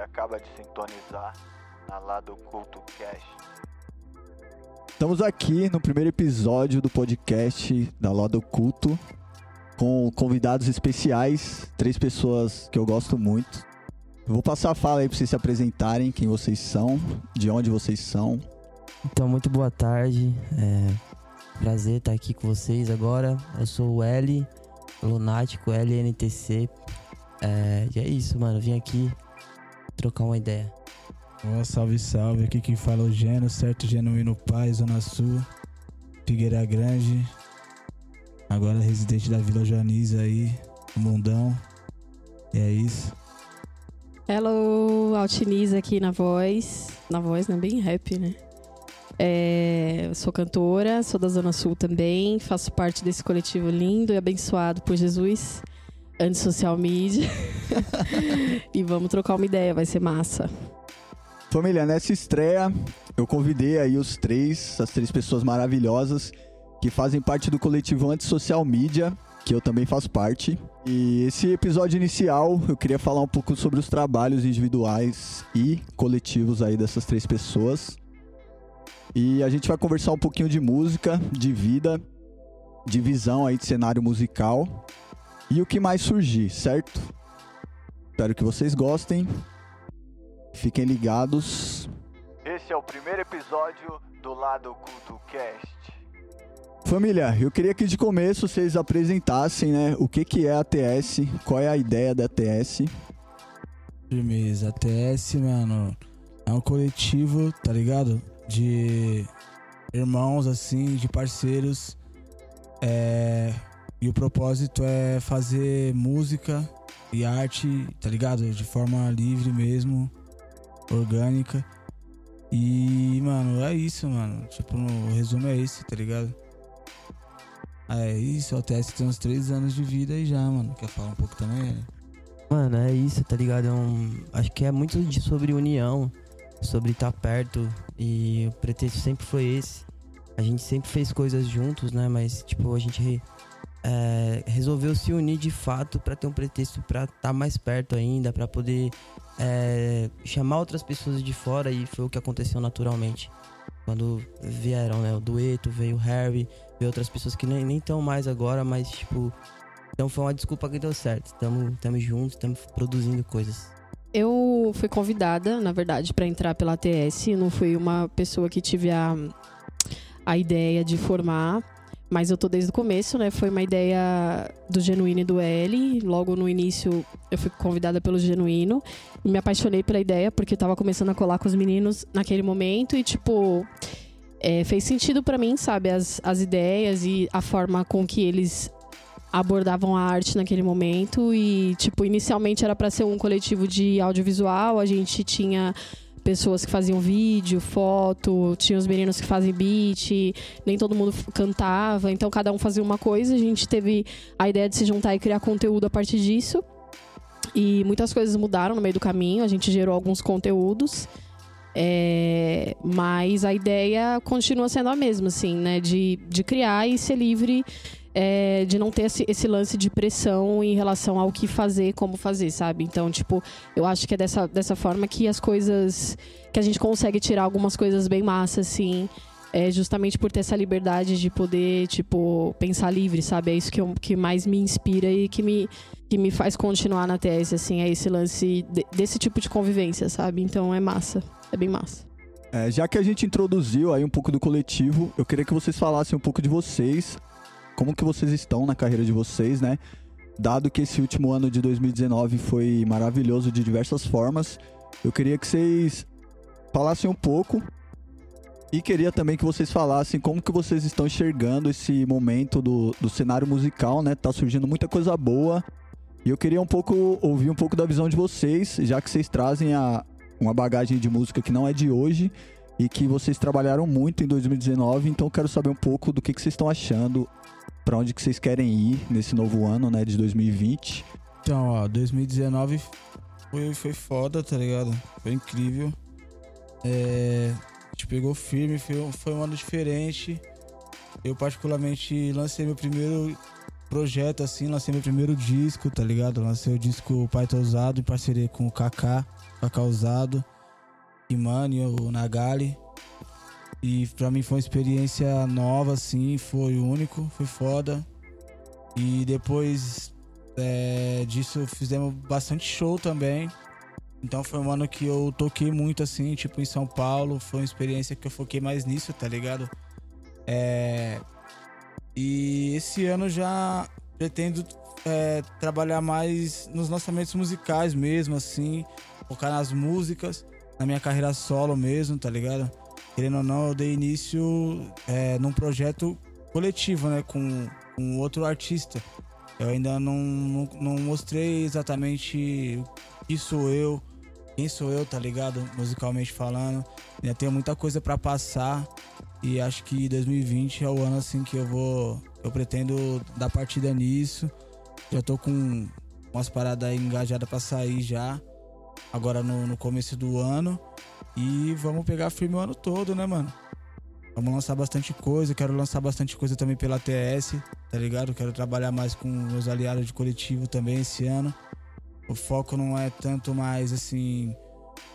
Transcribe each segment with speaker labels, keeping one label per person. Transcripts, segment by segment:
Speaker 1: acaba de sintonizar na Lado Culto Cast.
Speaker 2: Estamos aqui no primeiro episódio do podcast da Lado Culto com convidados especiais, três pessoas que eu gosto muito. Vou passar a fala aí para vocês se apresentarem, quem vocês são, de onde vocês são.
Speaker 3: Então, muito boa tarde. É prazer estar aqui com vocês agora. Eu sou o L, Lunático, LNTC. É, e é isso, mano. Vim aqui trocar uma ideia.
Speaker 4: Boa, salve, salve. Aqui quem fala é o Geno, certo? Genuíno Pai, Zona Sul, Figueira Grande. Agora residente da Vila Joaniza aí, no Mundão. E é isso.
Speaker 5: Hello, Altiniza aqui na voz. Na voz, né? Bem rap, né? É, sou cantora, sou da Zona Sul também, faço parte desse coletivo lindo e abençoado por Jesus, anti-social media. e vamos trocar uma ideia, vai ser massa.
Speaker 2: Família, nessa estreia eu convidei aí os três, as três pessoas maravilhosas que fazem parte do coletivo Anti-Social Media, que eu também faço parte. E esse episódio inicial eu queria falar um pouco sobre os trabalhos individuais e coletivos aí dessas três pessoas. E a gente vai conversar um pouquinho de música, de vida, de visão aí de cenário musical e o que mais surgir, certo? Espero que vocês gostem. Fiquem ligados.
Speaker 1: Esse é o primeiro episódio do Lado Culto Cast.
Speaker 2: Família, eu queria que de começo vocês apresentassem, né, o que que é a TS, qual é a ideia da TS.
Speaker 4: Firmeza, a TS, mano, é um coletivo, tá ligado? De irmãos, assim, de parceiros. É... E o propósito é fazer música e arte, tá ligado? De forma livre mesmo, orgânica. E, mano, é isso, mano. Tipo, o resumo é esse, tá ligado? É isso, o TS tem uns três anos de vida aí já, mano. Quer falar um pouco também?
Speaker 3: Mano, é isso, tá ligado? É um, acho que é muito de, sobre união, sobre estar perto. E o pretexto sempre foi esse. A gente sempre fez coisas juntos, né? Mas, tipo, a gente é, resolveu se unir de fato para ter um pretexto para estar tá mais perto ainda, para poder é, chamar outras pessoas de fora. E foi o que aconteceu naturalmente. Quando vieram, né? O dueto, veio o Harry, veio outras pessoas que nem estão mais agora, mas, tipo. Então foi uma desculpa que deu certo. Estamos juntos, estamos produzindo coisas.
Speaker 5: Eu fui convidada, na verdade, para entrar pela ATS. Não fui uma pessoa que tive a, a ideia de formar. Mas eu tô desde o começo, né? Foi uma ideia do Genuíno e do L. Logo no início, eu fui convidada pelo Genuíno. E me apaixonei pela ideia, porque eu tava começando a colar com os meninos naquele momento. E, tipo, é, fez sentido para mim, sabe? As, as ideias e a forma com que eles abordavam a arte naquele momento. E, tipo, inicialmente era para ser um coletivo de audiovisual. A gente tinha pessoas que faziam vídeo, foto, tinha os meninos que fazem beat, nem todo mundo cantava, então cada um fazia uma coisa. A gente teve a ideia de se juntar e criar conteúdo a partir disso. E muitas coisas mudaram no meio do caminho, a gente gerou alguns conteúdos. É, mas a ideia continua sendo a mesma, assim, né? De, de criar e ser livre é, de não ter esse, esse, lance de pressão em relação ao que fazer, como fazer, sabe? Então, tipo, eu acho que é dessa, dessa forma que as coisas. que a gente consegue tirar algumas coisas bem massas, assim. É justamente por ter essa liberdade de poder, tipo, pensar livre, sabe? É isso que, eu, que mais me inspira e que me, que me faz continuar na TS, assim, é esse lance de, desse tipo de convivência, sabe? Então é massa, é bem massa.
Speaker 2: É, já que a gente introduziu aí um pouco do coletivo, eu queria que vocês falassem um pouco de vocês, como que vocês estão na carreira de vocês, né? Dado que esse último ano de 2019 foi maravilhoso de diversas formas, eu queria que vocês falassem um pouco e queria também que vocês falassem como que vocês estão enxergando esse momento do, do cenário musical, né? Tá surgindo muita coisa boa. E eu queria um pouco ouvir um pouco da visão de vocês, já que vocês trazem a, uma bagagem de música que não é de hoje e que vocês trabalharam muito em 2019, então eu quero saber um pouco do que, que vocês estão achando para onde que vocês querem ir nesse novo ano, né, de 2020?
Speaker 4: Então, ó, 2019 foi, foi foda, tá ligado? Foi incrível. É, a gente pegou firme, foi, foi um ano diferente. Eu particularmente lancei meu primeiro projeto, assim, lancei meu primeiro disco, tá ligado? Lancei o disco Pai Tá Usado em parceria com o Kaká, Kaká Usado, Imani, o Nagali. E pra mim foi uma experiência nova, assim, foi único, foi foda. E depois é, disso fizemos bastante show também. Então foi um ano que eu toquei muito, assim, tipo, em São Paulo. Foi uma experiência que eu foquei mais nisso, tá ligado? É, e esse ano já pretendo é, trabalhar mais nos lançamentos musicais mesmo, assim, focar nas músicas, na minha carreira solo mesmo, tá ligado? Querendo ou não, eu dei início é, num projeto coletivo, né, com, com outro artista. Eu ainda não, não, não mostrei exatamente quem sou eu, quem sou eu, tá ligado? Musicalmente falando. Ainda tenho muita coisa para passar. E acho que 2020 é o ano assim que eu vou. Eu pretendo dar partida nisso. Já tô com umas paradas engajadas para sair já. Agora no, no começo do ano. E vamos pegar firme o ano todo, né, mano? Vamos lançar bastante coisa. Quero lançar bastante coisa também pela TS, tá ligado? Quero trabalhar mais com meus aliados de coletivo também esse ano. O foco não é tanto mais assim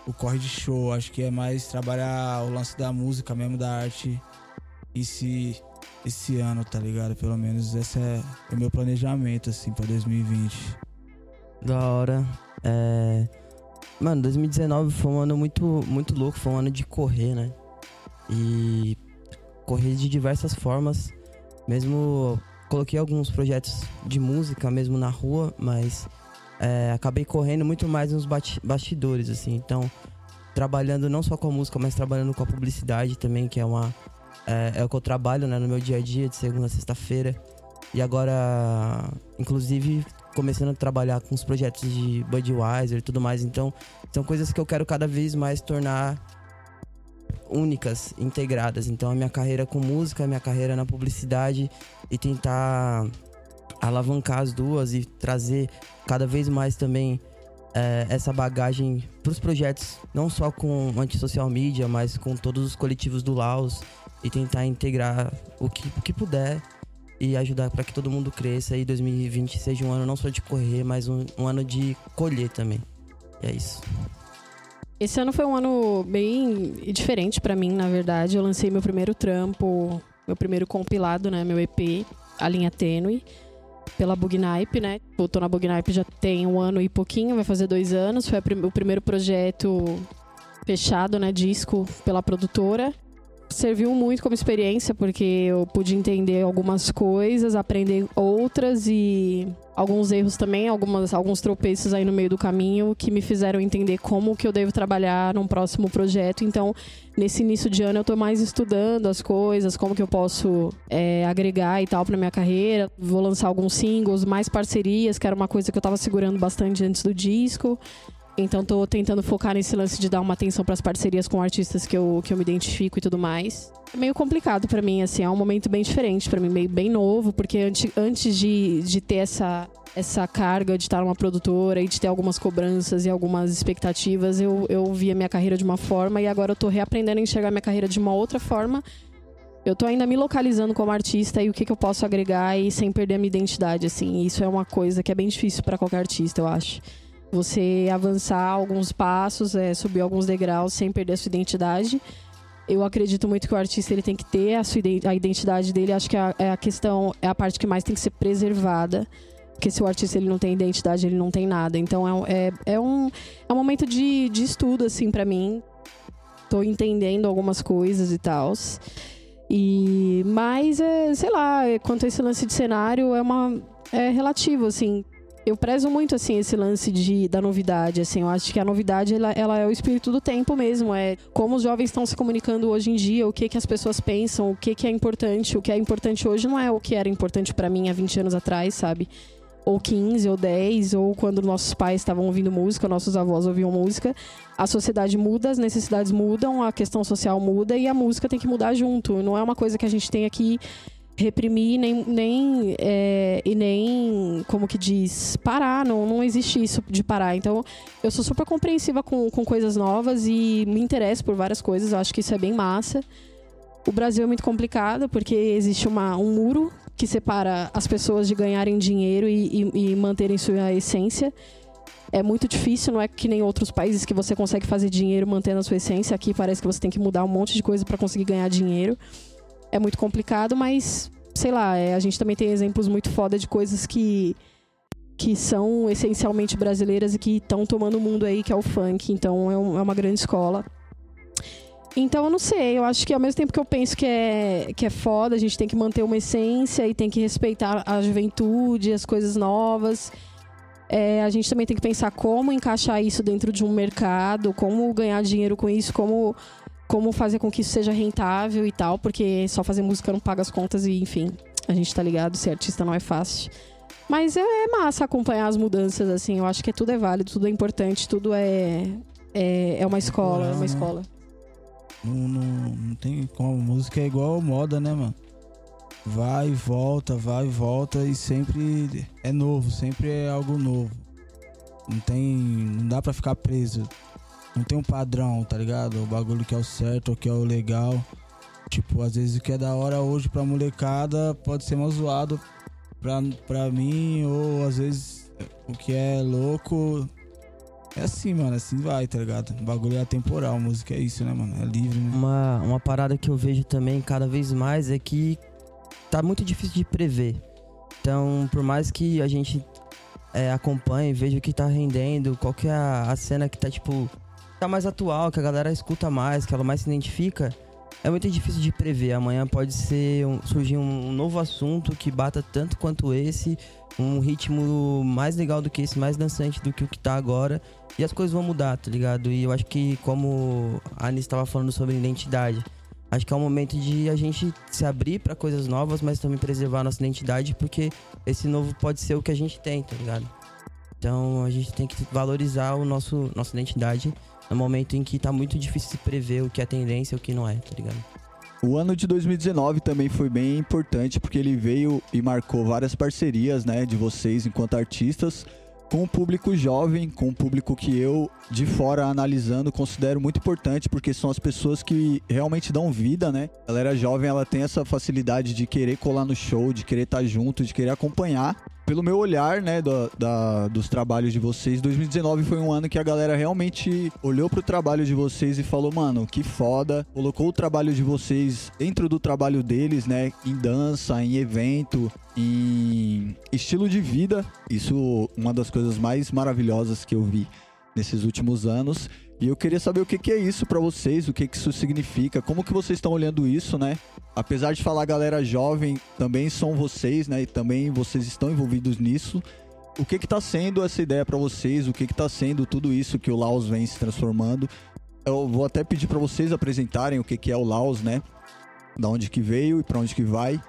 Speaker 4: o corre de show. Acho que é mais trabalhar o lance da música mesmo, da arte esse, esse ano, tá ligado? Pelo menos esse é o meu planejamento, assim, pra 2020.
Speaker 3: Da hora. É... Mano, 2019 foi um ano muito, muito louco, foi um ano de correr, né? E correr de diversas formas. Mesmo coloquei alguns projetos de música mesmo na rua, mas é, acabei correndo muito mais nos bastidores, assim. Então, trabalhando não só com a música, mas trabalhando com a publicidade também, que é uma é, é o que eu trabalho né, no meu dia a dia, de segunda a sexta-feira. E agora, inclusive, começando a trabalhar com os projetos de Budweiser e tudo mais. Então, são coisas que eu quero cada vez mais tornar únicas, integradas. Então, a minha carreira com música, a minha carreira na publicidade e tentar alavancar as duas e trazer cada vez mais também é, essa bagagem para os projetos, não só com anti-social media, mas com todos os coletivos do Laos e tentar integrar o que, o que puder e ajudar para que todo mundo cresça e 2020 seja um ano não só de correr, mas um, um ano de colher também. E é isso.
Speaker 5: Esse ano foi um ano bem diferente para mim, na verdade. Eu lancei meu primeiro trampo, meu primeiro compilado, né, meu EP, A Linha Tênue pela Bugnipe, né? Eu tô na Bugnipe já tem um ano e pouquinho, vai fazer dois anos. Foi o primeiro projeto fechado, né? Disco pela produtora. Serviu muito como experiência, porque eu pude entender algumas coisas, aprender outras e alguns erros também, algumas, alguns tropeços aí no meio do caminho que me fizeram entender como que eu devo trabalhar num próximo projeto. Então, nesse início de ano eu tô mais estudando as coisas, como que eu posso é, agregar e tal pra minha carreira. Vou lançar alguns singles, mais parcerias, que era uma coisa que eu tava segurando bastante antes do disco. Então tô tentando focar nesse lance de dar uma atenção para as parcerias com artistas que eu, que eu me identifico e tudo mais. É meio complicado para mim, assim, é um momento bem diferente para mim, meio bem novo, porque antes, antes de, de ter essa, essa carga de estar numa produtora e de ter algumas cobranças e algumas expectativas, eu, eu via minha carreira de uma forma e agora eu tô reaprendendo a enxergar minha carreira de uma outra forma. Eu tô ainda me localizando como artista e o que, que eu posso agregar e sem perder a minha identidade, assim. Isso é uma coisa que é bem difícil para qualquer artista, eu acho você avançar alguns passos, é, subir alguns degraus sem perder a sua identidade. Eu acredito muito que o artista ele tem que ter a, sua, a identidade dele. Acho que a, é a questão é a parte que mais tem que ser preservada. Porque se o artista ele não tem identidade, ele não tem nada. Então é, é, é um, é um momento de, de estudo, assim, para mim. Tô entendendo algumas coisas e tal. E, mas, é, sei lá, quanto a esse lance de cenário, é uma. É relativo, assim eu prezo muito assim esse lance de, da novidade, assim, eu acho que a novidade ela, ela é o espírito do tempo mesmo, é como os jovens estão se comunicando hoje em dia, o que que as pessoas pensam, o que que é importante, o que é importante hoje não é o que era importante para mim há 20 anos atrás, sabe? Ou 15 ou 10, ou quando nossos pais estavam ouvindo música, nossos avós ouviam música. A sociedade muda, as necessidades mudam, a questão social muda e a música tem que mudar junto. Não é uma coisa que a gente tem aqui reprimir nem, nem é, e nem como que diz parar não não existe isso de parar então eu sou super compreensiva com, com coisas novas e me interesso por várias coisas eu acho que isso é bem massa o Brasil é muito complicado porque existe uma, um muro que separa as pessoas de ganharem dinheiro e, e, e manterem sua essência. É muito difícil, não é que nem outros países que você consegue fazer dinheiro mantendo a sua essência. Aqui parece que você tem que mudar um monte de coisa para conseguir ganhar dinheiro. É muito complicado, mas sei lá, é, a gente também tem exemplos muito foda de coisas que que são essencialmente brasileiras e que estão tomando o mundo aí, que é o funk. Então é, um, é, uma grande escola. Então eu não sei, eu acho que ao mesmo tempo que eu penso que é, que é foda, a gente tem que manter uma essência e tem que respeitar a juventude, as coisas novas. É, a gente também tem que pensar como encaixar isso dentro de um mercado, como ganhar dinheiro com isso, como, como fazer com que isso seja rentável e tal, porque só fazer música não paga as contas e, enfim, a gente tá ligado, ser artista não é fácil. Mas é, é massa acompanhar as mudanças, assim. Eu acho que tudo é válido, tudo é importante, tudo é, é, é uma escola, é uma escola.
Speaker 4: Não, não, não tem como. Música é igual moda, né, mano? Vai e volta, vai e volta e sempre é novo, sempre é algo novo. Não tem. Não dá pra ficar preso. Não tem um padrão, tá ligado? O bagulho que é o certo, o que é o legal. Tipo, às vezes o que é da hora hoje pra molecada pode ser mais zoado pra, pra mim, ou às vezes o que é louco. É assim, mano, assim vai, tá ligado? O bagulho é atemporal, música é isso, né, mano? É livre, né?
Speaker 3: Uma, uma parada que eu vejo também cada vez mais é que tá muito difícil de prever. Então, por mais que a gente é, acompanhe, veja o que tá rendendo, qual que é a, a cena que tá, tipo, tá mais atual, que a galera escuta mais, que ela mais se identifica, é muito difícil de prever. Amanhã pode ser um, surgir um novo assunto que bata tanto quanto esse, um ritmo mais legal do que esse, mais dançante do que o que tá agora. E as coisas vão mudar, tá ligado? E eu acho que, como a Anis estava falando sobre identidade, acho que é o momento de a gente se abrir para coisas novas, mas também preservar nossa identidade, porque esse novo pode ser o que a gente tem, tá ligado? Então a gente tem que valorizar o nosso nossa identidade no momento em que tá muito difícil se prever o que é tendência e o que não é, tá ligado?
Speaker 2: O ano de 2019 também foi bem importante porque ele veio e marcou várias parcerias, né, de vocês enquanto artistas com o público jovem, com o público que eu, de fora analisando, considero muito importante, porque são as pessoas que realmente dão vida, né? A galera jovem, ela tem essa facilidade de querer colar no show, de querer estar junto, de querer acompanhar pelo meu olhar, né, do, da, dos trabalhos de vocês, 2019 foi um ano que a galera realmente olhou pro trabalho de vocês e falou, mano, que foda. Colocou o trabalho de vocês dentro do trabalho deles, né, em dança, em evento, em estilo de vida. Isso uma das coisas mais maravilhosas que eu vi nesses últimos anos. E eu queria saber o que, que é isso para vocês, o que, que isso significa, como que vocês estão olhando isso, né? Apesar de falar galera jovem, também são vocês, né? E também vocês estão envolvidos nisso. O que que tá sendo essa ideia para vocês? O que que tá sendo tudo isso que o Laos vem se transformando? Eu vou até pedir para vocês apresentarem o que que é o Laos, né? Da onde que veio e para onde que vai.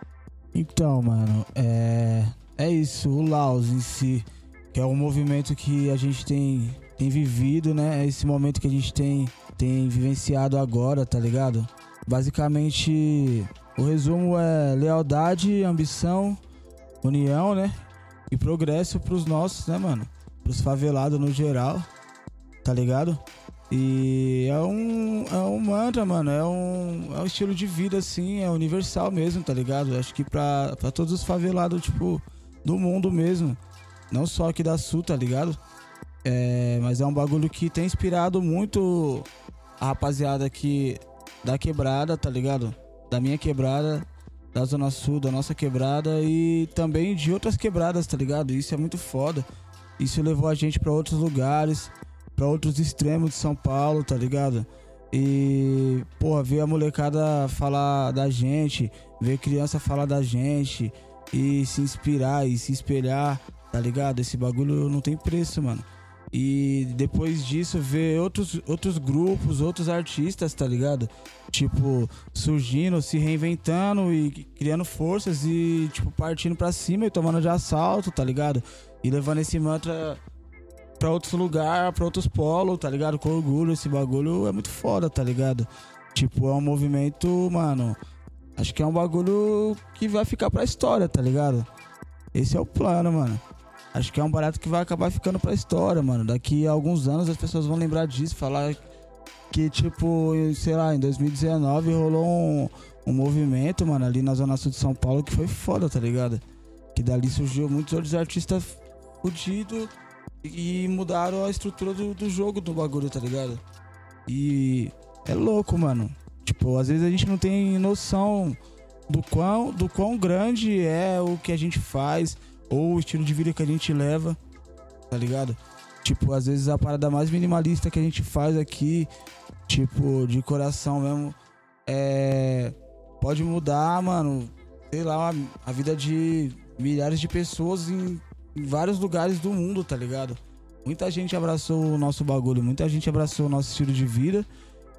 Speaker 4: Então, mano, é é isso, o Laos em si, que é um movimento que a gente tem tem vivido, né? Esse momento que a gente tem, tem vivenciado agora, tá ligado? Basicamente, o resumo é lealdade, ambição, união, né? E progresso pros nossos, né, mano? Pros favelados no geral, tá ligado? E é um, é um mantra, mano. É um, é um estilo de vida, assim, é universal mesmo, tá ligado? Acho que pra, pra todos os favelados, tipo, do mundo mesmo. Não só aqui da Sul, tá ligado? É, mas é um bagulho que tem inspirado muito a rapaziada aqui da quebrada, tá ligado? Da minha quebrada, da Zona Sul, da nossa quebrada e também de outras quebradas, tá ligado? Isso é muito foda. Isso levou a gente para outros lugares, para outros extremos de São Paulo, tá ligado? E, porra, ver a molecada falar da gente, ver criança falar da gente e se inspirar e se espelhar, tá ligado? Esse bagulho não tem preço, mano. E depois disso ver outros, outros grupos, outros artistas, tá ligado? Tipo, surgindo, se reinventando e criando forças e, tipo, partindo pra cima e tomando de assalto, tá ligado? E levando esse mantra pra outros lugares, pra outros polos, tá ligado? Com orgulho, esse bagulho é muito foda, tá ligado? Tipo, é um movimento, mano. Acho que é um bagulho que vai ficar pra história, tá ligado? Esse é o plano, mano. Acho que é um barato que vai acabar ficando pra história, mano. Daqui a alguns anos as pessoas vão lembrar disso, falar que, tipo, sei lá, em 2019 rolou um, um movimento, mano, ali na Zona Sul de São Paulo que foi foda, tá ligado? Que dali surgiu muitos outros artistas fudidos e mudaram a estrutura do, do jogo do bagulho, tá ligado? E é louco, mano. Tipo, às vezes a gente não tem noção do quão, do quão grande é o que a gente faz ou o estilo de vida que a gente leva, tá ligado? Tipo, às vezes a parada mais minimalista que a gente faz aqui, tipo, de coração mesmo, é. Pode mudar, mano, sei lá, a vida de milhares de pessoas em, vários lugares do mundo, tá ligado? Muita gente abraçou o nosso bagulho, muita gente abraçou o nosso estilo de vida.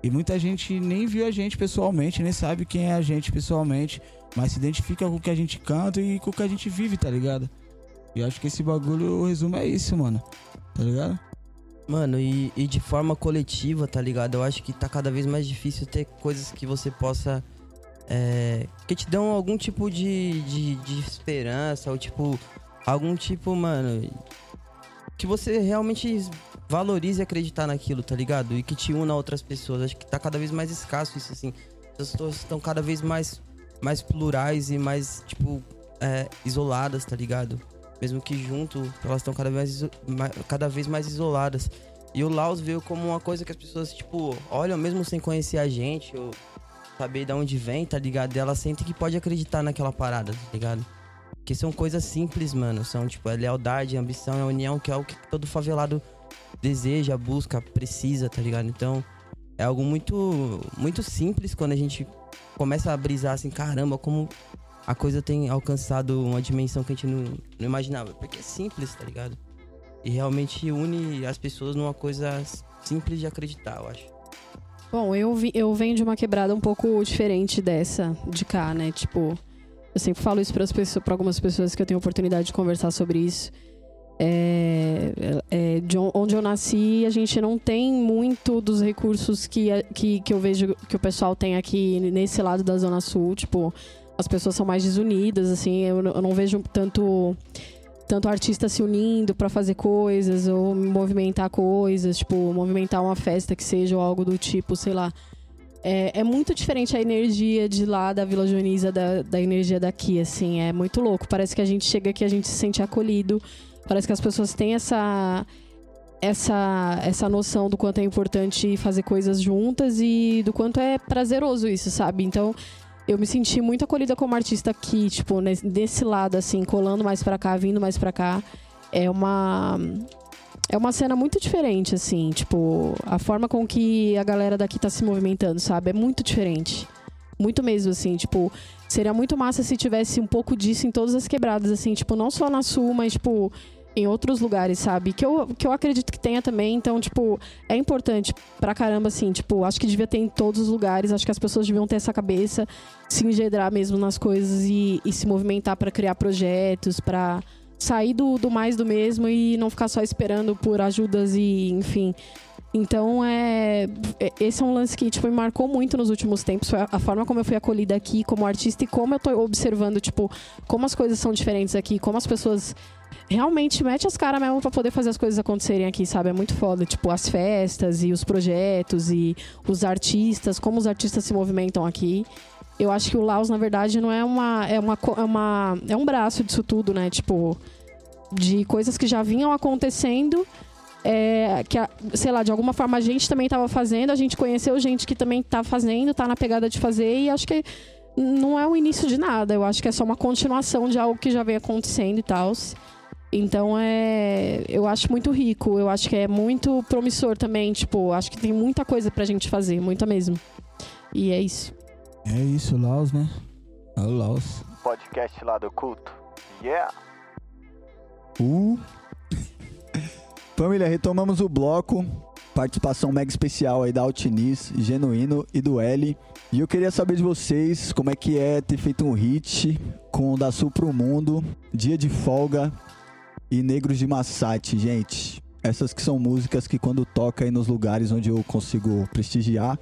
Speaker 4: E muita gente nem viu a gente pessoalmente, nem sabe quem é a gente pessoalmente, mas se identifica com o que a gente canta e com o que a gente vive, tá ligado? E acho que esse bagulho, o resumo é isso, mano. Tá ligado?
Speaker 3: Mano, e, e de forma coletiva, tá ligado? Eu acho que tá cada vez mais difícil ter coisas que você possa. É, que te dão algum tipo de, de, de esperança, ou tipo. Algum tipo, mano. Que você realmente valorize acreditar naquilo, tá ligado? E que te una a outras pessoas. Acho que tá cada vez mais escasso isso, assim. As pessoas estão cada vez mais, mais plurais e mais, tipo, é, isoladas, tá ligado? Mesmo que junto, elas estão cada vez, iso- ma- cada vez mais isoladas. E o Laos veio como uma coisa que as pessoas, tipo, olham mesmo sem conhecer a gente, ou saber de onde vem, tá ligado? E elas sentem que pode acreditar naquela parada, tá ligado? Que são coisas simples, mano. São, tipo, a lealdade, a ambição, a união, que é o que todo favelado deseja, busca, precisa, tá ligado? Então, é algo muito, muito simples quando a gente começa a brisar assim, caramba, como a coisa tem alcançado uma dimensão que a gente não, não imaginava. Porque é simples, tá ligado? E realmente une as pessoas numa coisa simples de acreditar, eu acho.
Speaker 5: Bom, eu, vi- eu venho de uma quebrada um pouco diferente dessa de cá, né? Tipo, eu sempre falo isso para algumas pessoas que eu tenho oportunidade de conversar sobre isso. É, é, on- onde eu nasci, a gente não tem muito dos recursos que, que, que eu vejo que o pessoal tem aqui nesse lado da Zona Sul. Tipo, as pessoas são mais desunidas, assim. Eu, não- eu não vejo tanto tanto artista se unindo para fazer coisas ou movimentar coisas, tipo, movimentar uma festa que seja ou algo do tipo, sei lá. É, é muito diferente a energia de lá da Vila Joaniza da, da energia daqui, assim. É muito louco. Parece que a gente chega aqui, a gente se sente acolhido. Parece que as pessoas têm essa essa essa noção do quanto é importante fazer coisas juntas e do quanto é prazeroso isso, sabe? Então, eu me senti muito acolhida como artista aqui, tipo, nes- desse lado assim, colando mais pra cá, vindo mais pra cá. É uma é uma cena muito diferente assim, tipo, a forma com que a galera daqui tá se movimentando, sabe? É muito diferente. Muito mesmo assim, tipo, seria muito massa se tivesse um pouco disso em todas as quebradas assim, tipo, não só na Sul, mas tipo em outros lugares, sabe? Que eu, que eu acredito que tenha também. Então, tipo, é importante pra caramba, assim. Tipo, acho que devia ter em todos os lugares. Acho que as pessoas deviam ter essa cabeça, se engedrar mesmo nas coisas e, e se movimentar pra criar projetos, pra sair do, do mais do mesmo e não ficar só esperando por ajudas e, enfim. Então, é, é- esse é um lance que, tipo, me marcou muito nos últimos tempos. Foi a, forma como eu fui acolhida aqui como artista e como eu tô observando, tipo, como as coisas são diferentes aqui, como as pessoas realmente metem as caras mesmo pra poder fazer as coisas acontecerem aqui, sabe? É muito foda. Tipo, as festas e os projetos e os artistas, como os artistas se movimentam aqui. Eu acho que o Laos, na verdade, não é uma. É, uma, é, uma, é um braço disso tudo, né? Tipo, de coisas que já vinham acontecendo. é, que, sei lá, de alguma forma a gente também tava fazendo, a gente conheceu gente que também tá fazendo, tá na pegada de fazer, e acho que não é o início de nada. Eu acho que é só uma continuação de algo que já vem acontecendo e tal. Então é. Eu acho muito rico, eu acho que é muito promissor também. Tipo, acho que tem muita coisa pra gente fazer, muita mesmo. E é isso.
Speaker 4: É isso, Laos, né? É o Laos.
Speaker 1: Podcast lá do culto. Yeah!
Speaker 2: Uh. Família, retomamos o bloco. Participação mega especial aí da Altinis, Genuíno e do L. E eu queria saber de vocês como é que é ter feito um hit com o Da Sul Pro Mundo, Dia de Folga e Negros de Massate, gente. Essas que são músicas que quando toca aí nos lugares onde eu consigo prestigiar,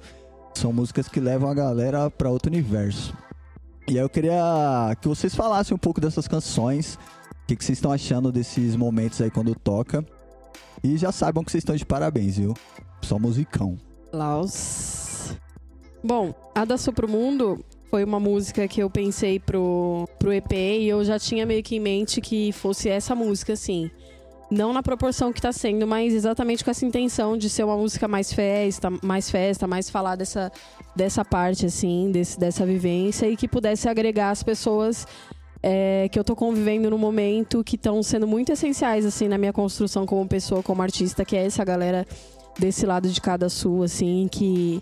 Speaker 2: são músicas que levam a galera para outro universo. E aí eu queria que vocês falassem um pouco dessas canções, o que, que vocês estão achando desses momentos aí quando toca. E já saibam que vocês estão de parabéns, viu? Só musicão.
Speaker 5: Laos. Bom, a da Sopro Mundo foi uma música que eu pensei pro, pro EP e eu já tinha meio que em mente que fosse essa música, assim. Não na proporção que tá sendo, mas exatamente com essa intenção de ser uma música mais festa, mais festa, mais falar dessa, dessa parte, assim, desse, dessa vivência e que pudesse agregar as pessoas é, que eu tô convivendo no momento que estão sendo muito essenciais, assim, na minha construção como pessoa, como artista, que é essa galera desse lado de cada sul, assim, que.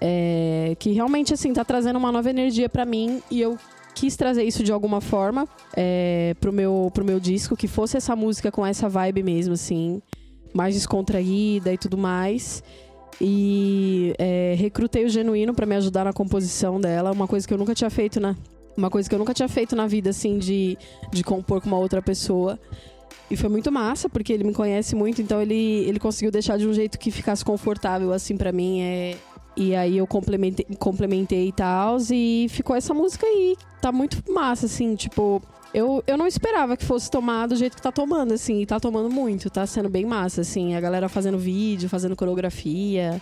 Speaker 5: É, que realmente, assim, tá trazendo uma nova energia para mim e eu quis trazer isso de alguma forma é, pro, meu, pro meu disco, que fosse essa música com essa vibe mesmo, assim, mais descontraída e tudo mais. E é, recrutei o Genuíno para me ajudar na composição dela, uma coisa que eu nunca tinha feito na. Uma coisa que eu nunca tinha feito na vida, assim, de, de compor com uma outra pessoa. E foi muito massa, porque ele me conhece muito, então ele, ele conseguiu deixar de um jeito que ficasse confortável, assim, para mim. É, e aí eu complementei, complementei e tal, e ficou essa música aí. Tá muito massa, assim, tipo. Eu, eu não esperava que fosse tomar do jeito que tá tomando, assim, e tá tomando muito, tá sendo bem massa, assim. A galera fazendo vídeo, fazendo coreografia,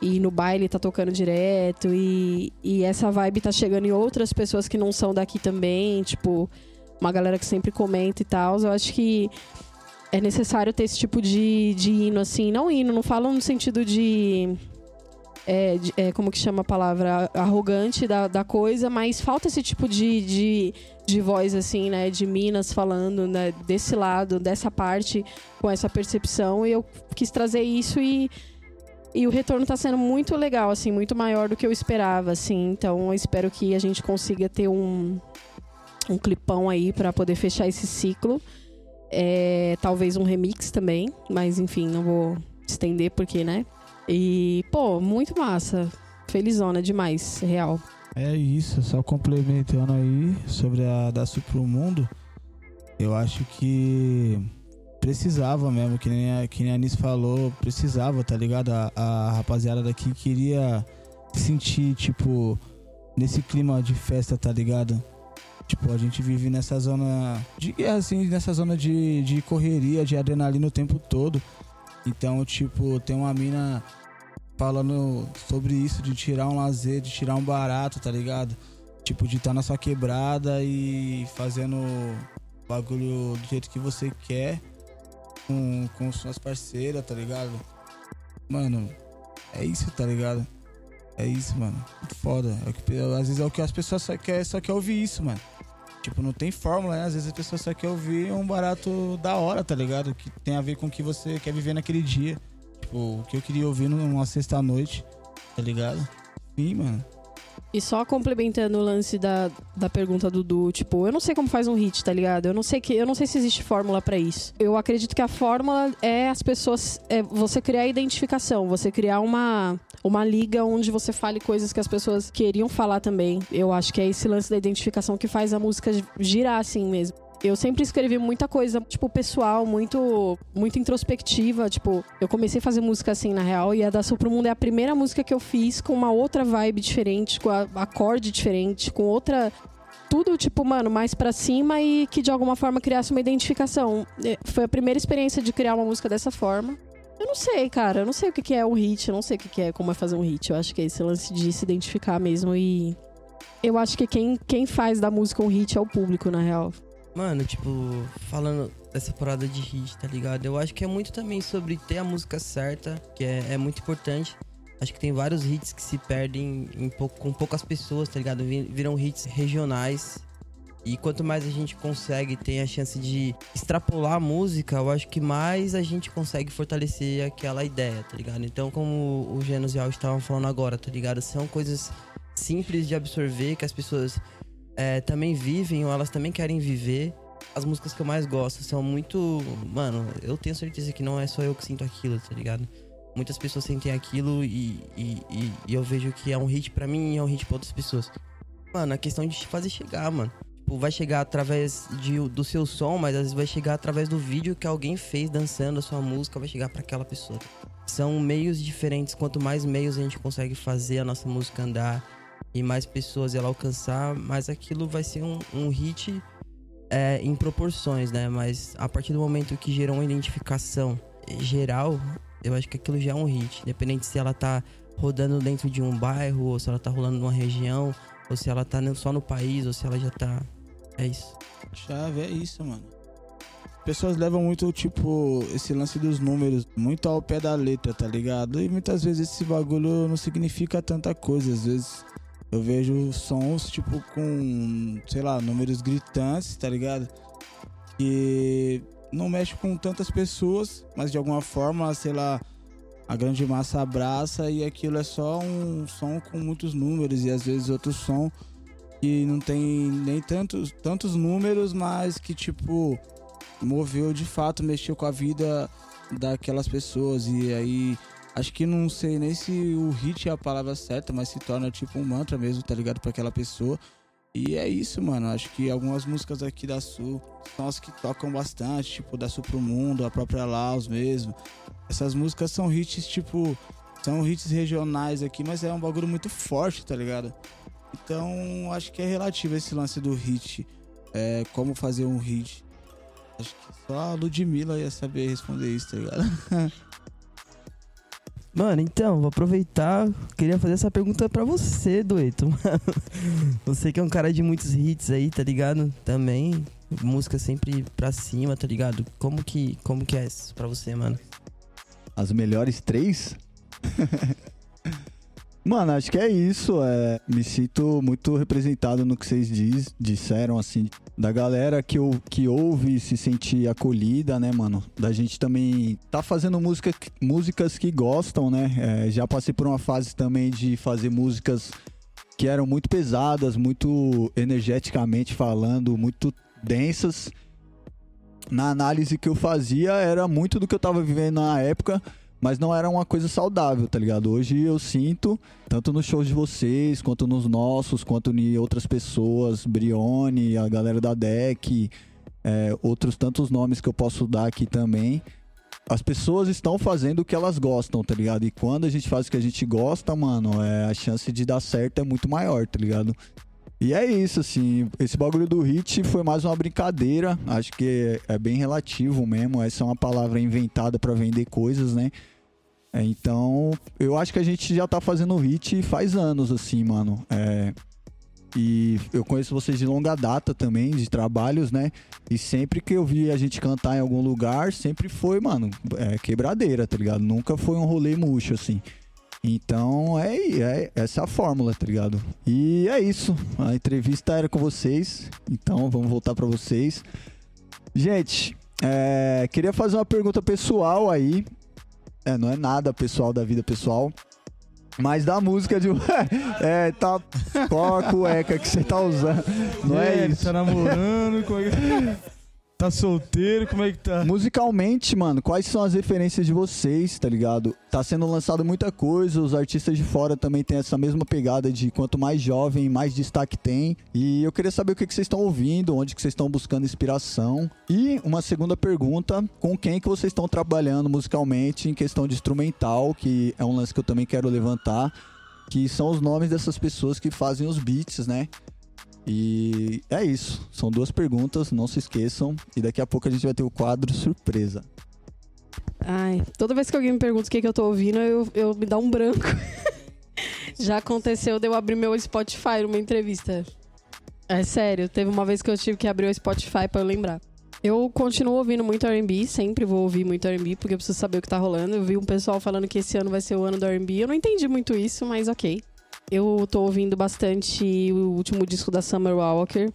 Speaker 5: e no baile tá tocando direto, e, e essa vibe tá chegando em outras pessoas que não são daqui também, tipo, uma galera que sempre comenta e tal. Eu acho que é necessário ter esse tipo de, de hino, assim, não hino, não falo no sentido de é, é, como que chama a palavra? Arrogante da, da coisa, mas falta esse tipo de, de, de voz, assim, né? De Minas falando né, desse lado, dessa parte, com essa percepção. E eu quis trazer isso e, e o retorno está sendo muito legal, assim, muito maior do que eu esperava, assim. Então, eu espero que a gente consiga ter um, um clipão aí para poder fechar esse ciclo. É, talvez um remix também, mas enfim, não vou estender porque, né? E, pô, muito massa. Felizona demais, real.
Speaker 4: É isso, só complementando aí sobre a da Supro Mundo, eu acho que precisava mesmo, que nem a, que nem a Anis falou, precisava, tá ligado? A, a rapaziada daqui queria sentir, tipo, nesse clima de festa, tá ligado? Tipo, a gente vive nessa zona de guerra, assim, nessa zona de, de correria, de adrenalina o tempo todo. Então, tipo, tem uma mina falando sobre isso, de tirar um lazer, de tirar um barato, tá ligado? Tipo, de estar tá na sua quebrada e fazendo bagulho do jeito que você quer com, com suas parceiras, tá ligado? Mano, é isso, tá ligado? É isso, mano. Muito foda. É que, às vezes é o que as pessoas só querem só quer ouvir isso, mano. Tipo, não tem fórmula, né? Às vezes a pessoa só quer ouvir um barato da hora, tá ligado? Que tem a ver com o que você quer viver naquele dia. Tipo, o que eu queria ouvir numa sexta-noite, tá ligado? Sim, mano.
Speaker 5: E só complementando o lance da, da pergunta do Du, tipo, eu não sei como faz um hit, tá ligado? Eu não sei que eu não sei se existe fórmula para isso. Eu acredito que a fórmula é as pessoas é você criar identificação, você criar uma uma liga onde você fale coisas que as pessoas queriam falar também. Eu acho que é esse lance da identificação que faz a música girar assim mesmo. Eu sempre escrevi muita coisa, tipo, pessoal, muito muito introspectiva. Tipo, eu comecei a fazer música assim, na real, e a da Sul pro Mundo é a primeira música que eu fiz com uma outra vibe diferente, com a acorde diferente, com outra tudo, tipo, mano, mais para cima e que de alguma forma criasse uma identificação. É, foi a primeira experiência de criar uma música dessa forma. Eu não sei, cara. Eu não sei o que é um hit. Eu não sei o que é como é fazer um hit. Eu acho que é esse lance de se identificar mesmo. E eu acho que quem, quem faz da música um hit é o público, na real.
Speaker 3: Mano, tipo, falando dessa parada de hit, tá ligado? Eu acho que é muito também sobre ter a música certa, que é, é muito importante. Acho que tem vários hits que se perdem em pouco, com poucas pessoas, tá ligado? Viram hits regionais. E quanto mais a gente consegue, tem a chance de extrapolar a música, eu acho que mais a gente consegue fortalecer aquela ideia, tá ligado? Então, como o Genos e o estavam falando agora, tá ligado? São coisas simples de absorver, que as pessoas é, também vivem ou elas também querem viver. As músicas que eu mais gosto são muito. Mano, eu tenho certeza que não é só eu que sinto aquilo, tá ligado? Muitas pessoas sentem aquilo e, e, e, e eu vejo que é um hit para mim e é um hit pra outras pessoas. Mano, a questão de fazer chegar, mano. Tipo, vai chegar através de, do seu som, mas às vezes vai chegar através do vídeo que alguém fez dançando a sua música, vai chegar para aquela pessoa. São meios diferentes. Quanto mais meios a gente consegue fazer a nossa música andar, e mais pessoas ela alcançar, mas aquilo vai ser um, um hit é, em proporções, né? Mas a partir do momento que gerou uma identificação geral, eu acho que aquilo já é um hit. Independente se ela tá rodando dentro de um bairro, ou se ela tá rolando numa região, ou se ela tá só no país, ou se ela já tá. É isso.
Speaker 4: Chave, é isso, mano. Pessoas levam muito, tipo, esse lance dos números muito ao pé da letra, tá ligado? E muitas vezes esse bagulho não significa tanta coisa. Às vezes eu vejo sons, tipo, com, sei lá, números gritantes, tá ligado? Que não mexe com tantas pessoas, mas de alguma forma, sei lá, a grande massa abraça e aquilo é só um som com muitos números e às vezes outro som que não tem nem tantos, tantos números, mas que tipo moveu de fato, mexeu com a vida daquelas pessoas e aí acho que não sei nem se o hit é a palavra certa, mas se torna tipo um mantra mesmo, tá ligado para aquela pessoa. E é isso, mano. Acho que algumas músicas aqui da Sul são as que tocam bastante, tipo da Sul pro Mundo, a própria Laos mesmo. Essas músicas são hits, tipo, são hits regionais aqui, mas é um bagulho muito forte, tá ligado? Então, acho que é relativo esse lance do hit. É, como fazer um hit. Acho que só a Ludmilla ia saber responder isso, tá ligado?
Speaker 3: Mano, então, vou aproveitar. Queria fazer essa pergunta pra você, Dueto. Você que é um cara de muitos hits aí, tá ligado? Também. Música sempre pra cima, tá ligado? Como que, como que é isso pra você, mano?
Speaker 2: As melhores três? Mano, acho que é isso. É, me sinto muito representado no que vocês diz, disseram, assim, da galera que, eu, que ouve se sentir acolhida, né, mano? Da gente também tá fazendo música, músicas que gostam, né? É, já passei por uma fase também de fazer músicas que eram muito pesadas, muito energeticamente falando, muito densas. Na análise que eu fazia, era muito do que eu tava vivendo na época mas não era uma coisa saudável, tá ligado? Hoje eu sinto, tanto nos shows de vocês, quanto nos nossos, quanto em outras pessoas, Brione, a galera da DEC, é, outros tantos nomes que eu posso dar aqui também. As pessoas estão fazendo o que elas gostam, tá ligado? E quando a gente faz o que a gente gosta, mano, é, a chance de dar certo é muito maior, tá ligado? E é isso, assim, esse bagulho do hit foi mais uma brincadeira, acho que é, bem relativo mesmo, essa é uma palavra inventada para vender coisas, né? É, então, eu acho que a gente já tá fazendo hit faz anos, assim, mano. É, e eu conheço vocês de longa data também, de trabalhos, né? E sempre que eu vi a gente cantar em algum lugar, sempre foi, mano, é, quebradeira, tá ligado? Nunca foi um rolê murcho, assim. Então, é, é, essa é a fórmula, tá ligado? E é isso. A entrevista era com vocês. Então, vamos voltar para vocês. Gente, é, queria fazer uma pergunta pessoal aí. É, não é nada pessoal da vida pessoal. Mas da música de. é, tá. Qual a cueca que você tá usando? Não é, é isso.
Speaker 4: Tá namorando? Como é que... Tá solteiro? Como é que tá?
Speaker 2: Musicalmente, mano, quais são as referências de vocês, tá ligado? Tá sendo lançado muita coisa, os artistas de fora também têm essa mesma pegada de quanto mais jovem, mais destaque tem. E eu queria saber o que, que vocês estão ouvindo, onde que vocês estão buscando inspiração. E uma segunda pergunta, com quem que vocês estão trabalhando musicalmente em questão de instrumental, que é um lance que eu também quero levantar, que são os nomes dessas pessoas que fazem os beats, né? E é isso. São duas perguntas, não se esqueçam. E daqui a pouco a gente vai ter o quadro surpresa.
Speaker 5: Ai, toda vez que alguém me pergunta o que, que eu tô ouvindo, eu, eu me dá um branco. Já aconteceu de eu abrir meu Spotify numa entrevista. É sério, teve uma vez que eu tive que abrir o Spotify para eu lembrar. Eu continuo ouvindo muito R&B, sempre vou ouvir muito R&B porque eu preciso saber o que tá rolando. Eu vi um pessoal falando que esse ano vai ser o ano do R&B. Eu não entendi muito isso, mas ok. Eu tô ouvindo bastante o último disco da Summer Walker.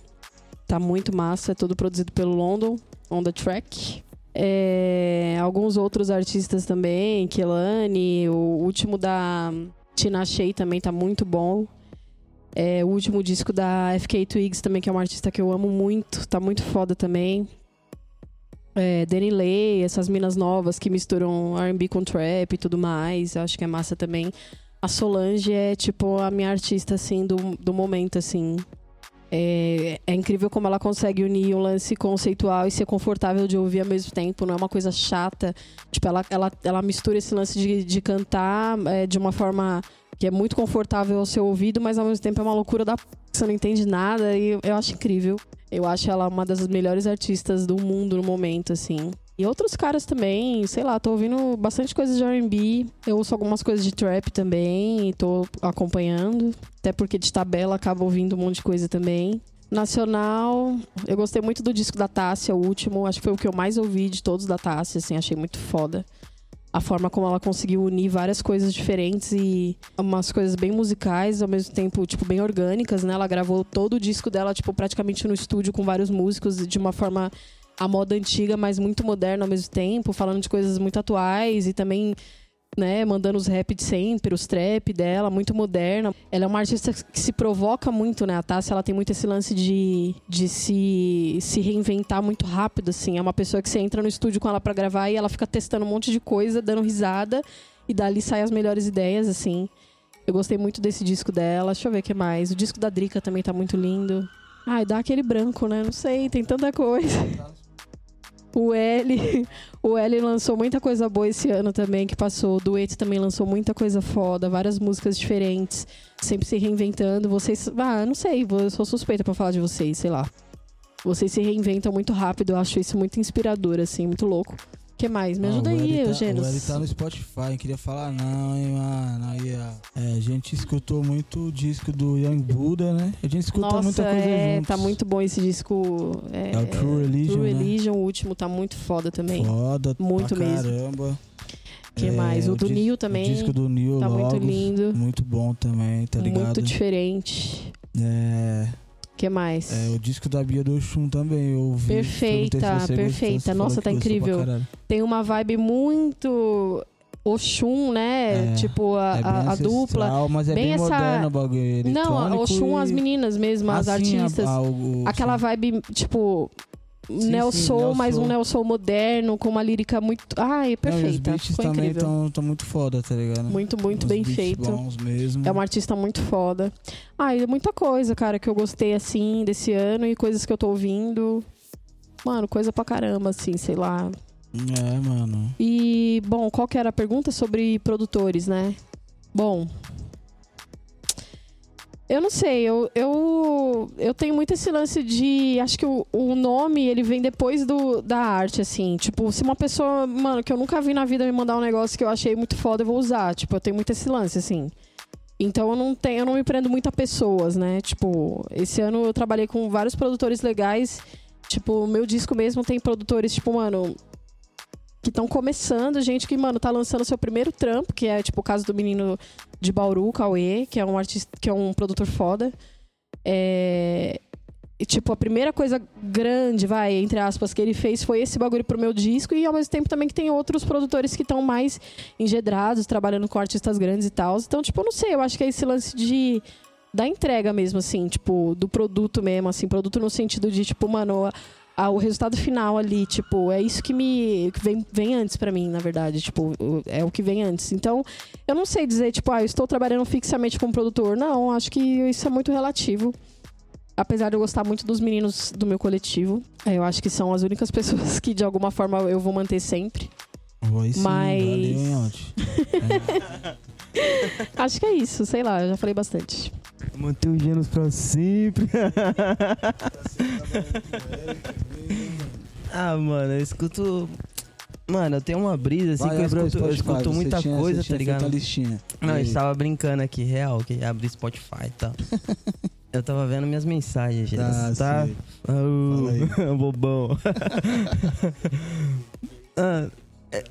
Speaker 5: Tá muito massa, é todo produzido pelo London, On The Track. É, alguns outros artistas também, Kelani, o último da Tina Shea também tá muito bom. É, o último disco da FK Twigs também, que é uma artista que eu amo muito, tá muito foda também. É, Danny Lay, essas minas novas que misturam R&B com trap e tudo mais, acho que é massa também. A Solange é, tipo, a minha artista, assim, do, do momento, assim. É, é incrível como ela consegue unir o lance conceitual e ser confortável de ouvir ao mesmo tempo. Não é uma coisa chata. Tipo, ela, ela, ela mistura esse lance de, de cantar é, de uma forma que é muito confortável ao seu ouvido, mas ao mesmo tempo é uma loucura da p... você não entende nada e eu acho incrível. Eu acho ela uma das melhores artistas do mundo no momento, assim. E outros caras também, sei lá, tô ouvindo bastante coisa de R&B. Eu ouço algumas coisas de trap também, tô acompanhando. Até porque de tabela acabo ouvindo um monte de coisa também. Nacional, eu gostei muito do disco da Tássia, o último. Acho que foi o que eu mais ouvi de todos da Tássia, assim, achei muito foda. A forma como ela conseguiu unir várias coisas diferentes e umas coisas bem musicais, ao mesmo tempo, tipo, bem orgânicas, né? Ela gravou todo o disco dela, tipo, praticamente no estúdio com vários músicos de uma forma a moda antiga, mas muito moderna ao mesmo tempo, falando de coisas muito atuais e também né, mandando os rap de sempre, os trap dela, muito moderna. Ela é uma artista que se provoca muito, né? A Tássia, ela tem muito esse lance de, de se, se reinventar muito rápido, assim. É uma pessoa que você entra no estúdio com ela para gravar e ela fica testando um monte de coisa, dando risada, e dali saem as melhores ideias, assim. Eu gostei muito desse disco dela. Deixa eu ver o que mais. O disco da Drica também tá muito lindo. Ai, dá aquele branco, né? Não sei, tem tanta coisa. O L, o L lançou muita coisa boa esse ano também, que passou. O Dueto também lançou muita coisa foda, várias músicas diferentes, sempre se reinventando. Vocês, ah, não sei, eu sou suspeita para falar de vocês, sei lá. Vocês se reinventam muito rápido, eu acho isso muito inspirador, assim, muito louco que mais? Me ajuda
Speaker 4: Ah,
Speaker 5: aí,
Speaker 4: tá,
Speaker 5: Eugênio.
Speaker 4: L tá no Spotify, não queria falar não, hein, mano. Aí, ó. É, a gente escutou muito o disco do Young Buddha, né? A gente escuta
Speaker 5: Nossa,
Speaker 4: muita coisa
Speaker 5: é,
Speaker 4: juntos.
Speaker 5: tá muito bom esse disco. É,
Speaker 4: É o True Religion,
Speaker 5: True
Speaker 4: né?
Speaker 5: Religion, o último, tá muito foda também.
Speaker 4: Foda
Speaker 5: Muito
Speaker 4: pra
Speaker 5: mesmo.
Speaker 4: caramba.
Speaker 5: que
Speaker 4: É,
Speaker 5: mais? O do Nil também.
Speaker 4: O disco do Nil
Speaker 5: tá muito lindo.
Speaker 4: Muito bom também, tá ligado?
Speaker 5: muito diferente.
Speaker 4: É,
Speaker 5: que mais?
Speaker 4: é, o disco da Bia do Chum também, eu ouvi.
Speaker 5: Perfeita, perfeita. Nossa, tá incrível. Tem uma vibe muito Oxum, né?
Speaker 4: É,
Speaker 5: tipo, a,
Speaker 4: É
Speaker 5: a- a dupla.
Speaker 4: Mas é
Speaker 5: bem
Speaker 4: bem,
Speaker 5: essa-
Speaker 4: moderno o bagulho.
Speaker 5: Não, Oxum,
Speaker 4: e-
Speaker 5: as meninas mesmo, as
Speaker 4: Ah,
Speaker 5: artistas.
Speaker 4: a- o-
Speaker 5: Aquela vibe, tipo.
Speaker 4: Sim,
Speaker 5: Soul,
Speaker 4: neo
Speaker 5: mas um
Speaker 4: Soul
Speaker 5: moderno, com uma lírica muito. Ai,
Speaker 4: Não, e
Speaker 5: perfeita.
Speaker 4: os beats
Speaker 5: Ficou
Speaker 4: também estão muito foda, tá ligado?
Speaker 5: Muito, muito
Speaker 4: Uns
Speaker 5: bem feito. É uma artista muito foda. Ah, e muita coisa, cara, que eu gostei, assim, desse ano e coisas que eu tô ouvindo. Mano, coisa pra caramba, assim, sei lá.
Speaker 4: É, mano.
Speaker 5: E, bom, qual que era a pergunta sobre produtores, né? Bom. Eu não sei, eu, eu, eu tenho muito esse lance de. Acho que o, o nome ele vem depois do, da arte, assim. Tipo, se uma pessoa, mano, que eu nunca vi na vida me mandar um negócio que eu achei muito foda, eu vou usar. Tipo, eu tenho muito esse lance, assim. Então eu não tenho, eu não me prendo muito a pessoas, né? Tipo, esse ano eu trabalhei com vários produtores legais. Tipo, meu disco mesmo tem produtores, tipo, mano, que estão começando, gente que, mano, tá lançando seu primeiro trampo, que é tipo o caso do menino de Bauru, Cauê, que é um artista, que é um produtor foda. É... E, tipo, a primeira coisa grande, vai, entre aspas, que ele fez foi esse bagulho pro meu disco, e ao mesmo tempo também que tem outros produtores que estão mais engedrados, trabalhando com artistas grandes e tal. Então, tipo, eu não sei, eu acho que é esse lance de. Da entrega mesmo, assim, tipo, do produto mesmo, assim, produto no sentido de, tipo, mano, a- o resultado final ali, tipo, é isso que me que vem, vem antes pra mim, na verdade, tipo, é o que vem antes. Então, eu não sei dizer, tipo, ah, eu estou trabalhando fixamente como produtor. Não, acho que isso é muito relativo. Apesar de eu gostar muito dos meninos do meu coletivo, é, eu acho que são as únicas pessoas que de alguma forma eu vou manter sempre.
Speaker 4: Sim,
Speaker 5: Mas-
Speaker 4: valeu, hein.
Speaker 5: Acho que é isso, sei lá, eu já falei bastante.
Speaker 3: Manter os genos pra sempre. ah, mano, eu escuto. Mano, eu tenho uma brisa assim
Speaker 4: Vai,
Speaker 3: que eu escuto, eu escuto muita
Speaker 4: tinha-
Speaker 3: coisa, tá ligado?
Speaker 4: feito a listinha.
Speaker 3: Não,
Speaker 4: E
Speaker 3: a
Speaker 4: aí?
Speaker 3: gente tava brincando aqui, real, que abrir Spotify e tal. eu tava vendo minhas mensagens, gente.
Speaker 4: Tá,
Speaker 3: tá? Ah, bobão. Ah,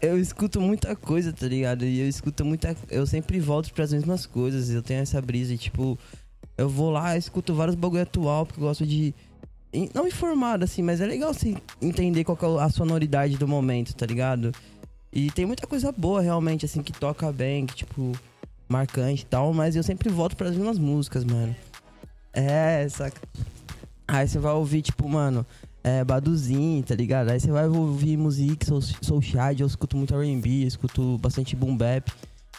Speaker 3: eu escuto muita coisa, tá ligado? E eu escuto muita. Eu sempre volto pras mesmas coisas. Eu tenho essa brisa e, tipo, eu vou lá, escuto vários bagulho atual, porque eu gosto de. Não informado, assim, mas é legal você entender qual é a sonoridade do momento, tá ligado? E tem muita coisa boa, realmente, assim, que toca bem, que, tipo, marcante e tal, mas eu sempre volto pras mesmas músicas, mano. É, saca? Aí você vai ouvir, tipo, mano, é, Baduzinho, tá ligado? Aí você vai ouvir música, Soul, soul Shade, eu escuto muito R&B, eu escuto bastante boom bap.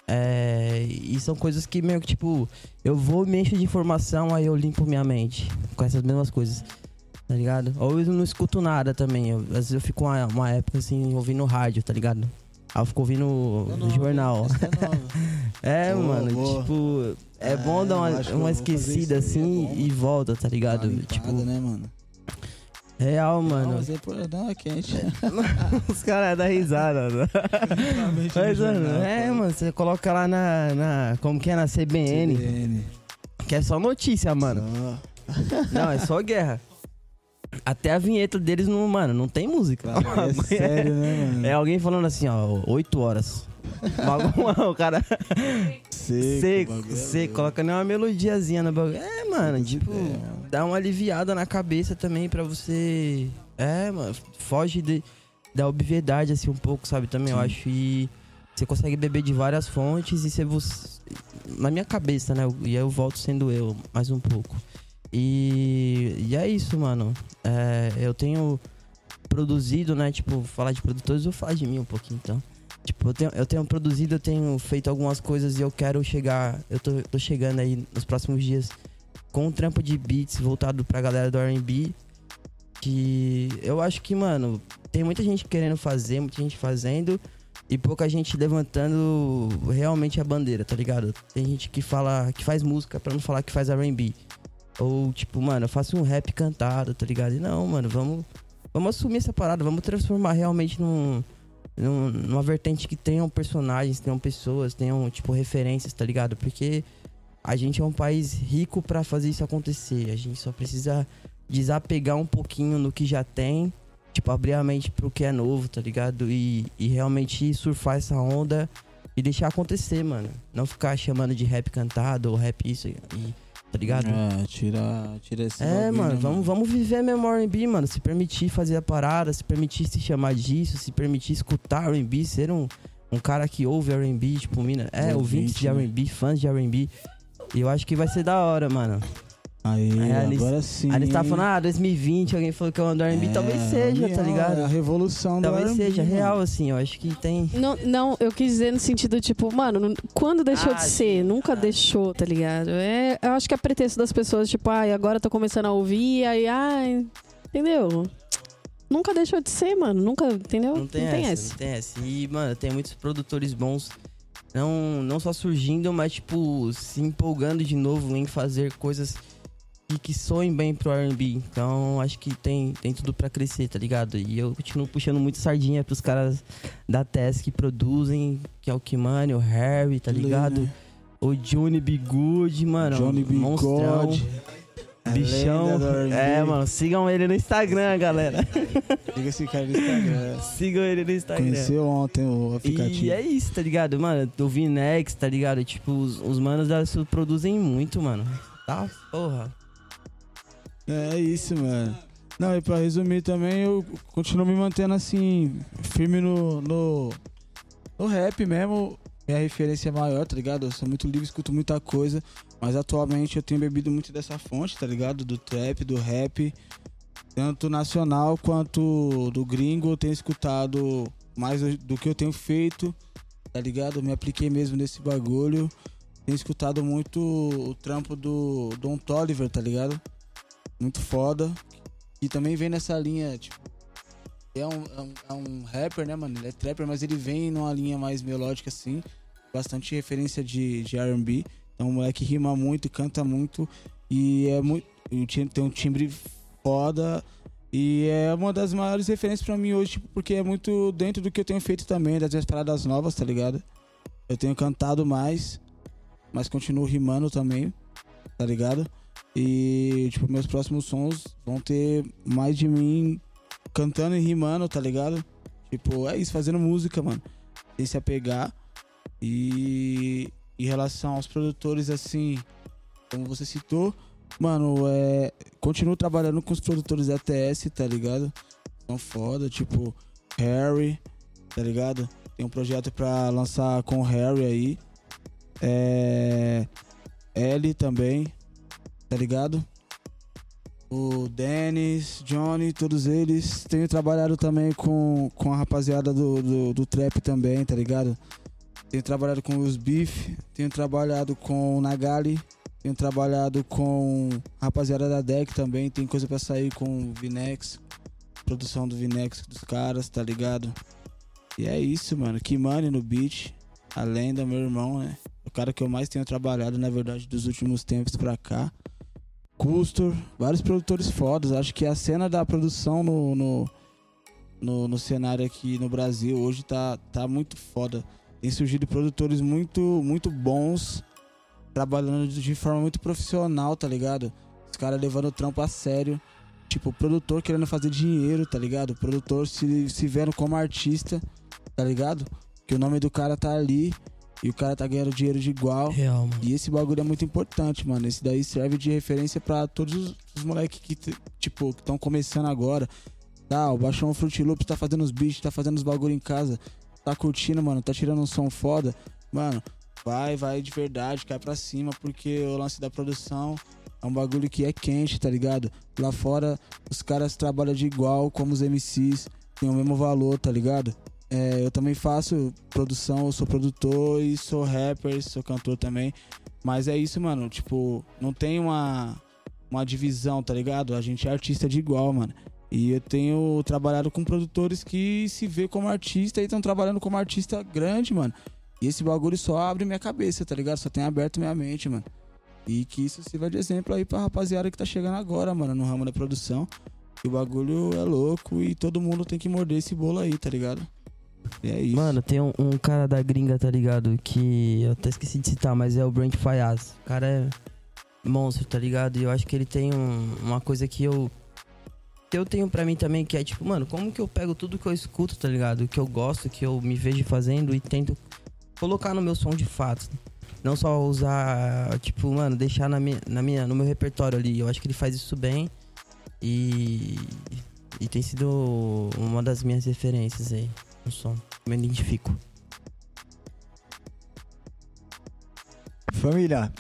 Speaker 3: É, e são coisas que meio que, tipo, eu vou me encho de informação, aí eu limpo minha mente com essas mesmas coisas, tá ligado? Ou eu não escuto nada também, eu- às vezes eu fico uma, uma época, assim, ouvindo rádio, tá ligado? Aí eu fico ouvindo no jornal.
Speaker 4: Essa é nova.
Speaker 3: É,
Speaker 4: Boa,
Speaker 3: mano,
Speaker 4: boa.
Speaker 3: tipo, é,
Speaker 4: É,
Speaker 3: bom dar uma, uma esquecida
Speaker 4: aí, é
Speaker 3: assim
Speaker 4: bom.
Speaker 3: e volta, tá ligado?
Speaker 4: Tá limpada,
Speaker 3: tipo,
Speaker 4: né, mano?
Speaker 3: Real,
Speaker 4: Não,
Speaker 3: mano.
Speaker 4: mas é, pô, não, é quente.
Speaker 3: Os caras dão risada, mano. Mas, mano, é, mano, você coloca lá na, na. Como que é? Na CBN.
Speaker 4: CBN.
Speaker 3: Que é só notícia, mano.
Speaker 4: Só.
Speaker 3: Não, é só guerra. Até a vinheta deles não, mano, não tem música.
Speaker 4: É sério, né, mano?
Speaker 3: É alguém falando assim, ó, 8 horas. Bagulho, o cara
Speaker 4: seco.
Speaker 3: seco,
Speaker 4: é
Speaker 3: seco, coloca nem uma melodiazinha no bagulho. É, mano, tipo,
Speaker 4: É,
Speaker 3: dá uma aliviada na cabeça também pra você. É, mano, foge de, da obviedade, assim, um pouco, sabe? Também eu
Speaker 4: Sim.
Speaker 3: acho. E você consegue beber de várias fontes e você. você- Na minha cabeça, né? E aí eu volto sendo eu mais um pouco. E, e é isso, mano. É, eu tenho produzido, né? Tipo, falar de produtores, eu vou falar de mim um pouquinho, então. Tipo, eu tenho, eu tenho produzido, eu tenho feito algumas coisas e eu quero chegar. Eu tô, tô chegando aí nos próximos dias com um trampo de beats voltado pra galera do RB. Que eu acho que, mano, tem muita gente querendo fazer, muita gente fazendo e pouca gente levantando realmente a bandeira, tá ligado? Tem gente que fala, que faz música pra não falar que faz RB. Ou tipo, mano, eu faço um rap cantado, tá ligado? E não, mano, vamos, vamos assumir essa parada, vamos transformar realmente num- numa vertente que tenham personagens, tenham pessoas, tenham, tipo, referências, tá ligado? Porque a gente é um país rico pra fazer isso acontecer. A gente só precisa desapegar um pouquinho no que já tem, tipo, abrir a mente pro que é novo, tá ligado? E, e realmente surfar essa onda e deixar acontecer, mano. Não ficar chamando de rap cantado ou rap isso e. Tá ligado?
Speaker 4: É, tira, tira esse
Speaker 3: É,
Speaker 4: bagulho,
Speaker 3: mano,
Speaker 4: né,
Speaker 3: vamos, vamos viver mesmo R&B, mano. Se permitir fazer a parada, se permitir se chamar disso, se permitir escutar R&B, ser um, um cara que ouve R&B, tipo, mina, é,
Speaker 4: Ouvinte,
Speaker 3: ouvintes de
Speaker 4: né?
Speaker 3: R&B, fãs de R&B. E eu acho que vai ser da hora, mano.
Speaker 4: Aí,
Speaker 3: Aí a Alice-
Speaker 4: agora sim.
Speaker 3: Aí eles estavam falando, ah, 2020, alguém falou que eu ando R&B,
Speaker 4: É,
Speaker 3: talvez seja, tá ligado?
Speaker 4: É a revolução do
Speaker 3: Talvez seja
Speaker 4: mano.
Speaker 3: real, assim, eu acho que tem...
Speaker 5: Não, não, eu quis dizer no sentido, tipo, mano, não- quando deixou
Speaker 3: Ah,
Speaker 5: de ser?
Speaker 3: sim.
Speaker 5: Nunca
Speaker 3: Ah.
Speaker 5: deixou, tá ligado? É, eu acho que é pretexto das pessoas, tipo, ai, agora eu tô começando a ouvir, aí, ai, entendeu? Nunca deixou de ser, mano. Nunca, entendeu?
Speaker 3: Não tem, essa, não tem essa. E, mano, tem muitos produtores bons, não, não só surgindo, mas, tipo, se empolgando de novo em fazer coisas que, que soem bem pro R&B. Então, acho que tem, tem tudo pra crescer, tá ligado? E eu continuo puxando muito sardinha pros caras da TES que produzem, que é o Kimani, o Harry, tá ligado?
Speaker 4: né?
Speaker 3: O Johnny B. Good, mano.
Speaker 4: Johnny B.
Speaker 3: monstrão.
Speaker 4: God. a
Speaker 3: Bichão. É, mano, sigam ele no Instagram, galera.
Speaker 4: Siga esse cara no Instagram.
Speaker 3: sigam ele no Instagram.
Speaker 4: Conheceu ontem o aplicativo.
Speaker 3: E é isso, tá ligado? Mano, o Vinex, tá ligado? Tipo, os, os manos da produzem muito, mano. Tá, porra.
Speaker 4: É isso, mano. Não, e pra resumir também, eu continuo me mantendo assim, firme no, no, no rap mesmo. Minha referência é maior, tá ligado? Eu sou muito livre, escuto muita coisa. Mas atualmente eu tenho bebido muito dessa fonte, tá ligado? Do trap, do rap. Tanto nacional quanto do gringo. Eu tenho escutado mais do- que eu tenho feito, tá ligado? Me apliquei mesmo nesse bagulho. Tenho escutado muito o trampo do Don Toliver, tá ligado? Muito foda. E também vem nessa linha, tipo. É um, é, um, é um rapper, né, mano? Ele é trapper, mas ele vem numa linha mais melódica, assim. Bastante referência de, de RB. Então o moleque rima muito, canta muito. E é muito. Tem um timbre foda. E é uma das maiores referências pra mim hoje, tipo, porque é muito dentro do que eu tenho feito também, das minhas paradas novas, tá ligado? Eu tenho cantado mais, mas continuo rimando também, tá ligado? E, tipo, meus próximos sons vão ter mais de mim cantando e rimando, tá ligado? Tipo, é isso, fazendo música, mano. Sem se apegar. E em relação aos produtores, assim, como você citou, mano, é. Continuo trabalhando com os produtores da tá ligado? São foda, tipo, Harry, tá ligado? Tem um projeto pra lançar com o Harry aí. É. L também, tá ligado? O Dennis, Johnny, todos eles. Tenho trabalhado também com, com a rapaziada do, do, do trap também, tá ligado? Tenho trabalhado com os Beef, tenho trabalhado com o Nagali, tenho trabalhado com a rapaziada da Deck também. Tem coisa pra sair com o Vinex, produção do Vinex dos caras, tá ligado? E é isso, mano. Kimani no beat, a lenda, meu irmão, né? O cara que eu mais tenho trabalhado, na verdade, dos últimos tempos pra cá. Custor, vários produtores fodas. Acho que a cena da produção no, no, no, no cenário aqui no Brasil hoje tá, tá muito foda. Tem surgido produtores muito, muito bons, trabalhando de forma muito profissional, tá ligado? Os caras levando o trampo a sério. Tipo, produtor querendo fazer dinheiro, tá ligado? Produtor se, se vendo como artista, tá ligado? Que o nome do cara tá ali e o cara tá ganhando dinheiro de igual.
Speaker 3: Real, mano.
Speaker 4: E esse bagulho é muito importante, mano. Esse daí serve de referência pra todos os, os moleques que, tipo, que estão começando agora. Tá, o Baixão Fruit Loops tá fazendo os beats, tá fazendo os bagulho em casa. Tá curtindo, mano, tá tirando um som foda. Mano, vai, vai de verdade, cai pra cima, porque o lance da produção é um bagulho que é quente, tá ligado? Lá fora, os caras trabalham de igual, como os MCs, tem o mesmo valor, tá ligado? É, eu também faço produção, sou produtor e sou rapper, sou cantor também. Mas é isso, mano. Tipo, não tem uma, uma divisão, tá ligado? A gente é artista de igual, mano. E eu tenho trabalhado com produtores que se vê como artista e estão trabalhando como artista grande, mano. E esse bagulho só abre minha cabeça, tá ligado? Só tem aberto minha mente, mano. E que isso sirva de exemplo aí pra rapaziada que tá chegando agora, mano, no ramo da produção. Que o bagulho é louco e todo mundo tem que morder esse bolo aí, tá ligado? É isso.
Speaker 3: Mano, tem um, um cara da gringa, tá ligado? Que eu até esqueci de citar, mas é o Brent Fayaz. O cara é monstro, tá ligado? E eu acho que ele tem um- uma coisa que eu. Eu tenho pra mim também, que é tipo, mano, como que eu pego tudo que eu escuto, tá ligado? Que eu gosto, que eu me vejo fazendo e tento colocar no meu som de fato. Não só usar, tipo, mano, deixar na minha, na minha, no meu repertório ali. Eu acho que ele faz isso bem. E. E tem sido uma das minhas referências aí som. Me identifico.
Speaker 2: Família,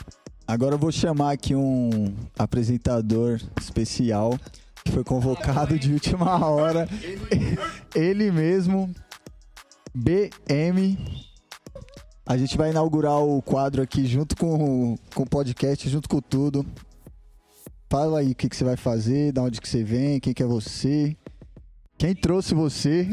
Speaker 2: agora eu vou chamar aqui um apresentador especial que foi convocado de última hora. Ele mesmo, BM. A gente vai inaugurar o quadro aqui junto com, com o podcast, junto com tudo. Fala aí o que, que você vai fazer, da onde que você vem, quem que é você, quem trouxe você.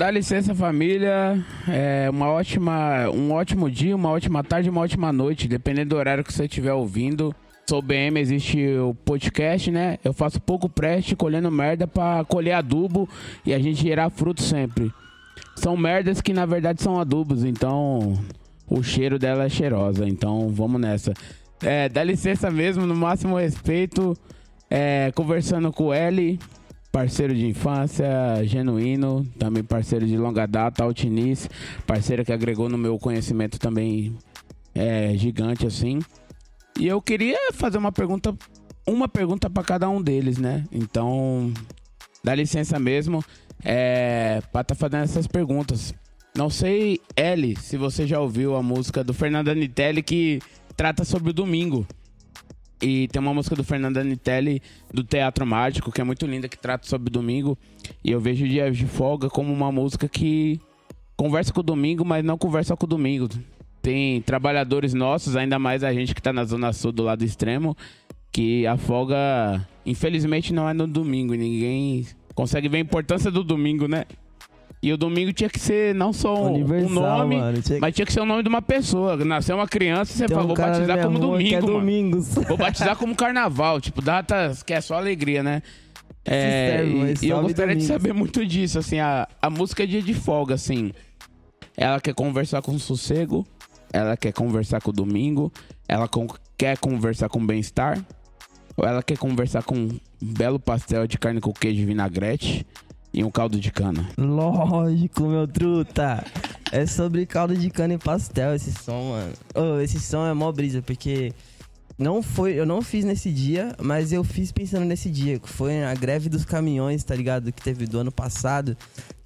Speaker 6: Dá licença, família. É uma ótima, um ótimo dia, uma ótima tarde, uma ótima noite, dependendo do horário que você estiver ouvindo. Sou BM, existe o podcast, né? Eu faço pouco preste, colhendo merda pra colher adubo e a gente gerar fruto sempre. São merdas que na verdade são adubos, então o cheiro dela é cheirosa. Então vamos nessa. É, dá licença mesmo, no máximo respeito. É, conversando com o parceiro de infância, genuíno, também parceiro de longa data, Altinice, parceiro que agregou no meu conhecimento também é, gigante assim. E eu queria fazer uma pergunta, uma pergunta para cada um deles, né? Então, dá licença mesmo, é, para estar fazendo essas perguntas. Não sei, L, se você já ouviu a música do Fernando Anitelli que trata sobre o domingo. E tem uma música do Fernando Anitelli do Teatro Mágico, que é muito linda, que trata sobre domingo. E eu vejo o Dias de Folga como uma música que conversa com o domingo, mas não conversa com o domingo. Tem trabalhadores nossos, ainda mais a gente que tá na Zona Sul do lado extremo, que a folga, infelizmente, não é no domingo. E ninguém consegue ver a importância do domingo, né? E o domingo tinha que ser não só um, um nome.
Speaker 3: Tinha que
Speaker 6: mas tinha que ser o nome de uma pessoa. Nasceu uma criança, você falou,
Speaker 3: um
Speaker 6: vou batizar como
Speaker 3: que
Speaker 6: domingo,
Speaker 3: é domingos.
Speaker 6: Vou batizar como carnaval, tipo, datas que é só alegria, né? É,
Speaker 3: serve,
Speaker 6: e- e, eu gostaria de saber muito disso, assim, a, a música é dia de folga, assim. Ela quer conversar com sossego, ela quer conversar com o domingo, ela con- quer conversar com bem-estar, ou ela quer conversar com um belo pastel de carne com queijo e vinagrete e um caldo de cana.
Speaker 3: Lógico, meu truta. É sobre caldo de cana e pastel esse som, mano. Ô, esse som é mó brisa, porque não foi, eu não fiz nesse dia, mas eu fiz pensando nesse dia, que foi a greve dos caminhões, tá ligado? Que teve do ano passado.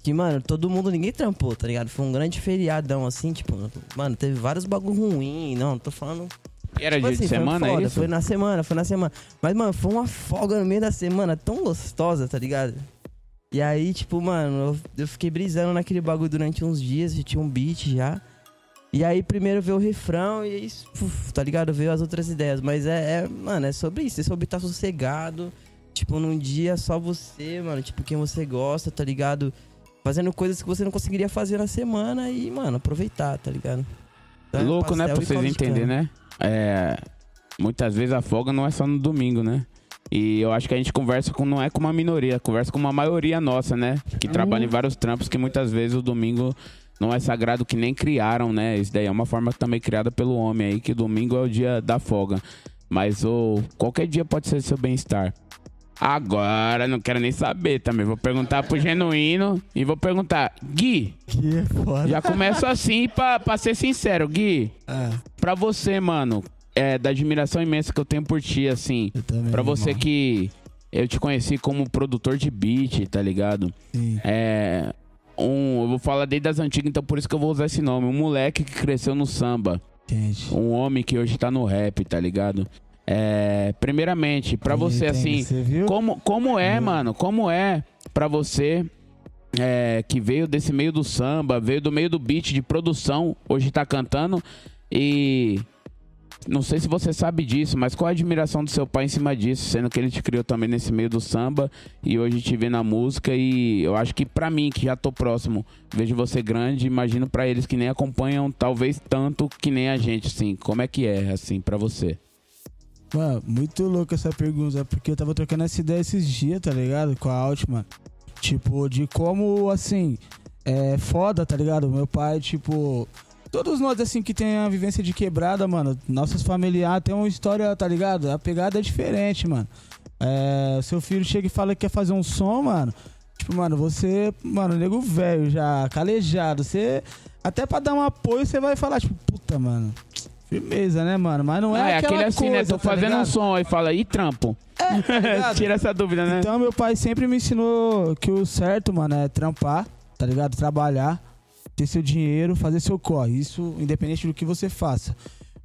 Speaker 3: Que, mano, todo mundo, ninguém trampou, tá ligado? Foi um grande feriadão, assim, tipo, mano, teve vários bagulho ruim, não, tô falando
Speaker 6: E era
Speaker 3: Tipo
Speaker 6: dia de
Speaker 3: assim, foi
Speaker 6: semana,
Speaker 3: foda,
Speaker 6: é isso?
Speaker 3: Foi na semana, foi na semana. Mas, mano, foi uma folga no meio da semana tão gostosa, tá ligado? E aí, tipo, mano, eu, eu fiquei brisando naquele bagulho durante uns dias, já tinha um beat já. E aí, primeiro veio o refrão e aí, puf, tá ligado? Veio as outras ideias. Mas é, é, mano, é sobre isso. É sobre estar sossegado. Tipo, num dia só você, mano. Tipo, quem você gosta, tá ligado? Fazendo coisas que você não conseguiria fazer na semana e, mano, aproveitar, tá ligado? Então,
Speaker 6: Louco, né? Pra vocês entenderem, né? É, muitas vezes a folga não é só no domingo, né? E eu acho que a gente conversa com, não é com uma minoria, conversa com uma maioria nossa, né? Que trabalha em vários trampos que muitas vezes o domingo não é sagrado que nem criaram, né? Isso daí é uma forma também criada pelo homem aí, que domingo é o dia da folga. Mas o qualquer dia pode ser seu bem-estar. Agora, não quero nem saber também. Vou perguntar pro Genuíno e vou perguntar, Gui,
Speaker 4: Que é foda.
Speaker 6: já começo assim pra, pra ser sincero, Gui.
Speaker 4: É,
Speaker 6: Pra você, mano, é da admiração imensa que eu tenho por ti, assim.
Speaker 4: eu também.
Speaker 6: Pra você que eu te conheci como produtor de beat, tá ligado?
Speaker 4: Sim.
Speaker 6: É. Um, eu vou falar desde as antigas, então por isso que eu vou usar esse nome. Um moleque que cresceu no samba.
Speaker 4: Gente.
Speaker 6: Um homem que hoje tá no rap, tá ligado? É. Primeiramente, pra
Speaker 4: Aí,
Speaker 6: você, assim.
Speaker 4: Você viu?
Speaker 6: Como, como é,
Speaker 4: Hum.
Speaker 6: mano? Como é pra você é, que veio desse meio do samba, veio do meio do beat de produção, hoje tá cantando e. Não sei se você sabe disso, mas qual a admiração do seu pai em cima disso, sendo que ele te criou também nesse meio do samba e hoje te vê na música e eu acho que pra mim, que já tô próximo, vejo você grande, imagino pra eles que nem acompanham talvez tanto que nem a gente, assim. Como é que é, assim, pra você?
Speaker 4: Mano, muito louco essa pergunta, porque eu tava trocando essa ideia esses dias, tá ligado? Com a Altman. Tipo, de como, assim, é foda, tá ligado? Meu pai, tipo. Todos nós, assim, que tem a vivência de quebrada, mano, nossos familiares tem uma história, tá ligado? A pegada é diferente, mano. É, seu filho chega e fala que quer fazer um som, mano. Tipo, mano, você, mano, nego velho já, calejado. Você, até pra dar um apoio, você vai falar, tipo, puta, mano. Firmeza, né, mano? Mas não é,
Speaker 6: Ah, é aquele assim, né?
Speaker 4: coisa,
Speaker 6: Tô
Speaker 4: tá
Speaker 6: fazendo um
Speaker 4: ligado?
Speaker 6: som aí fala, e trampo?
Speaker 4: tá ligado?
Speaker 6: Tira essa dúvida, né?
Speaker 4: Então meu pai sempre me ensinou que o certo, mano, é trampar, tá ligado? Trabalhar, ter seu dinheiro, fazer seu corre. Isso independente do que você faça.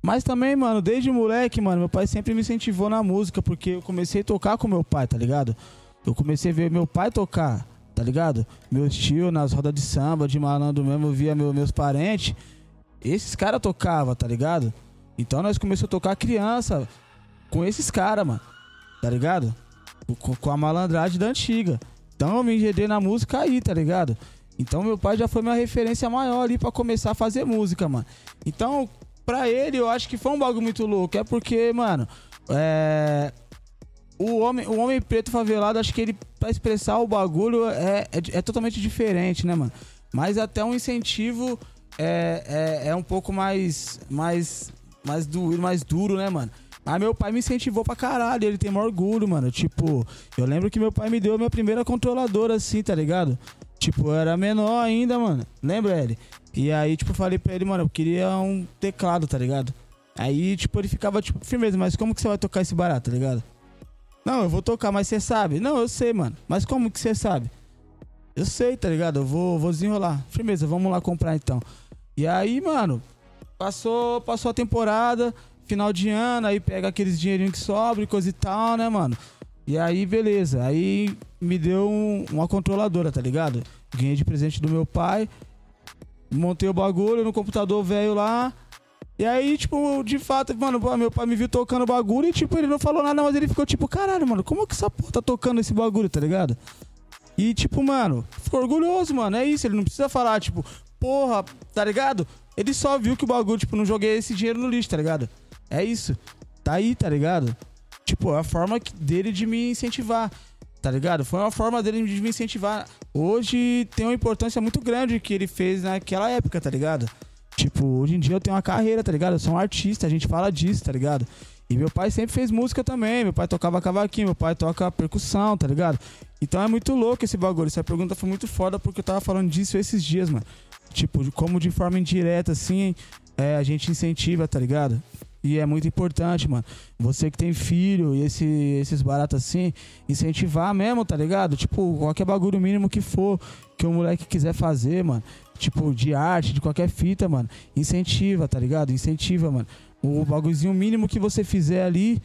Speaker 4: Mas também, mano, desde moleque, mano, meu pai sempre me incentivou na música, porque eu comecei a tocar com meu pai, tá ligado? Eu comecei a ver meu pai tocar, tá ligado? Meu tio nas rodas de samba, de malandro mesmo, eu via meu- meus parentes. Esses caras tocavam, tá ligado? Então nós começamos a tocar criança com esses caras, mano. Tá ligado? Com, com a malandragem da antiga. Então eu me enredei na música aí, tá ligado? Então meu pai já foi minha referência maior ali pra começar a fazer música, mano. Então, pra ele, eu acho que foi um bagulho muito louco. É porque, mano, é. O homem, o homem preto favelado, acho que ele, pra expressar o bagulho, é, é, é totalmente diferente, né, mano? Mas até um incentivo é, é, é um pouco mais, mais, mais, duro, mais duro, né, mano? Mas meu pai me incentivou pra caralho, ele tem maior orgulho, mano. Tipo, eu lembro que meu pai me deu a minha primeira controladora assim, tá ligado? Tipo, eu era menor ainda, mano. Lembra ele? E aí, tipo, eu falei pra ele, mano, eu queria um teclado, tá ligado? Aí, tipo, ele ficava, tipo, firmeza, mas como que você vai tocar esse barato, tá ligado? Não, eu vou tocar, mas você sabe. Não, eu sei, mano. Mas como que você sabe? Eu sei, tá ligado? Eu vou, vou desenrolar. Firmeza, vamos lá comprar então. E aí, mano, passou, passou a temporada, final de ano, aí pega aqueles dinheirinhos que sobra e coisa e tal, né, mano? E aí, beleza. Aí me deu um- uma controladora, tá ligado? Ganhei de presente do meu pai. Montei o bagulho no computador velho lá. E aí, tipo, de fato, mano, meu pai me viu tocando o bagulho e, tipo, ele não falou nada, mas ele ficou tipo, caralho, mano, como que essa porra tá tocando esse bagulho, tá ligado? E, tipo, mano, ficou orgulhoso, mano. É isso, ele não precisa falar, tipo, porra, tá ligado? Ele só viu que o bagulho, tipo, não joguei esse dinheiro no lixo, tá ligado? É isso. Tá aí, tá ligado? Tipo, é a forma dele de me incentivar, tá ligado? Foi uma forma dele de me incentivar. Hoje tem uma importância muito grande que ele fez naquela época, tá ligado? Tipo, hoje em dia eu tenho uma carreira, tá ligado? Eu sou um artista, a gente fala disso, tá ligado? E meu pai sempre fez música também. Meu pai tocava cavaquinho, meu pai toca percussão, tá ligado? Então é muito louco esse bagulho. Essa pergunta foi muito foda porque eu tava falando disso esses dias, mano. Tipo, como de forma indireta, assim, é, a gente incentiva, tá ligado? E é muito importante, mano. Você que tem filho e esse, esses baratos assim, incentivar mesmo, tá ligado? Tipo, qualquer bagulho mínimo que for que o moleque quiser fazer, mano. Tipo, de arte, de qualquer fita, mano. Incentiva, tá ligado? Incentiva, mano. O bagulhozinho mínimo que você fizer ali.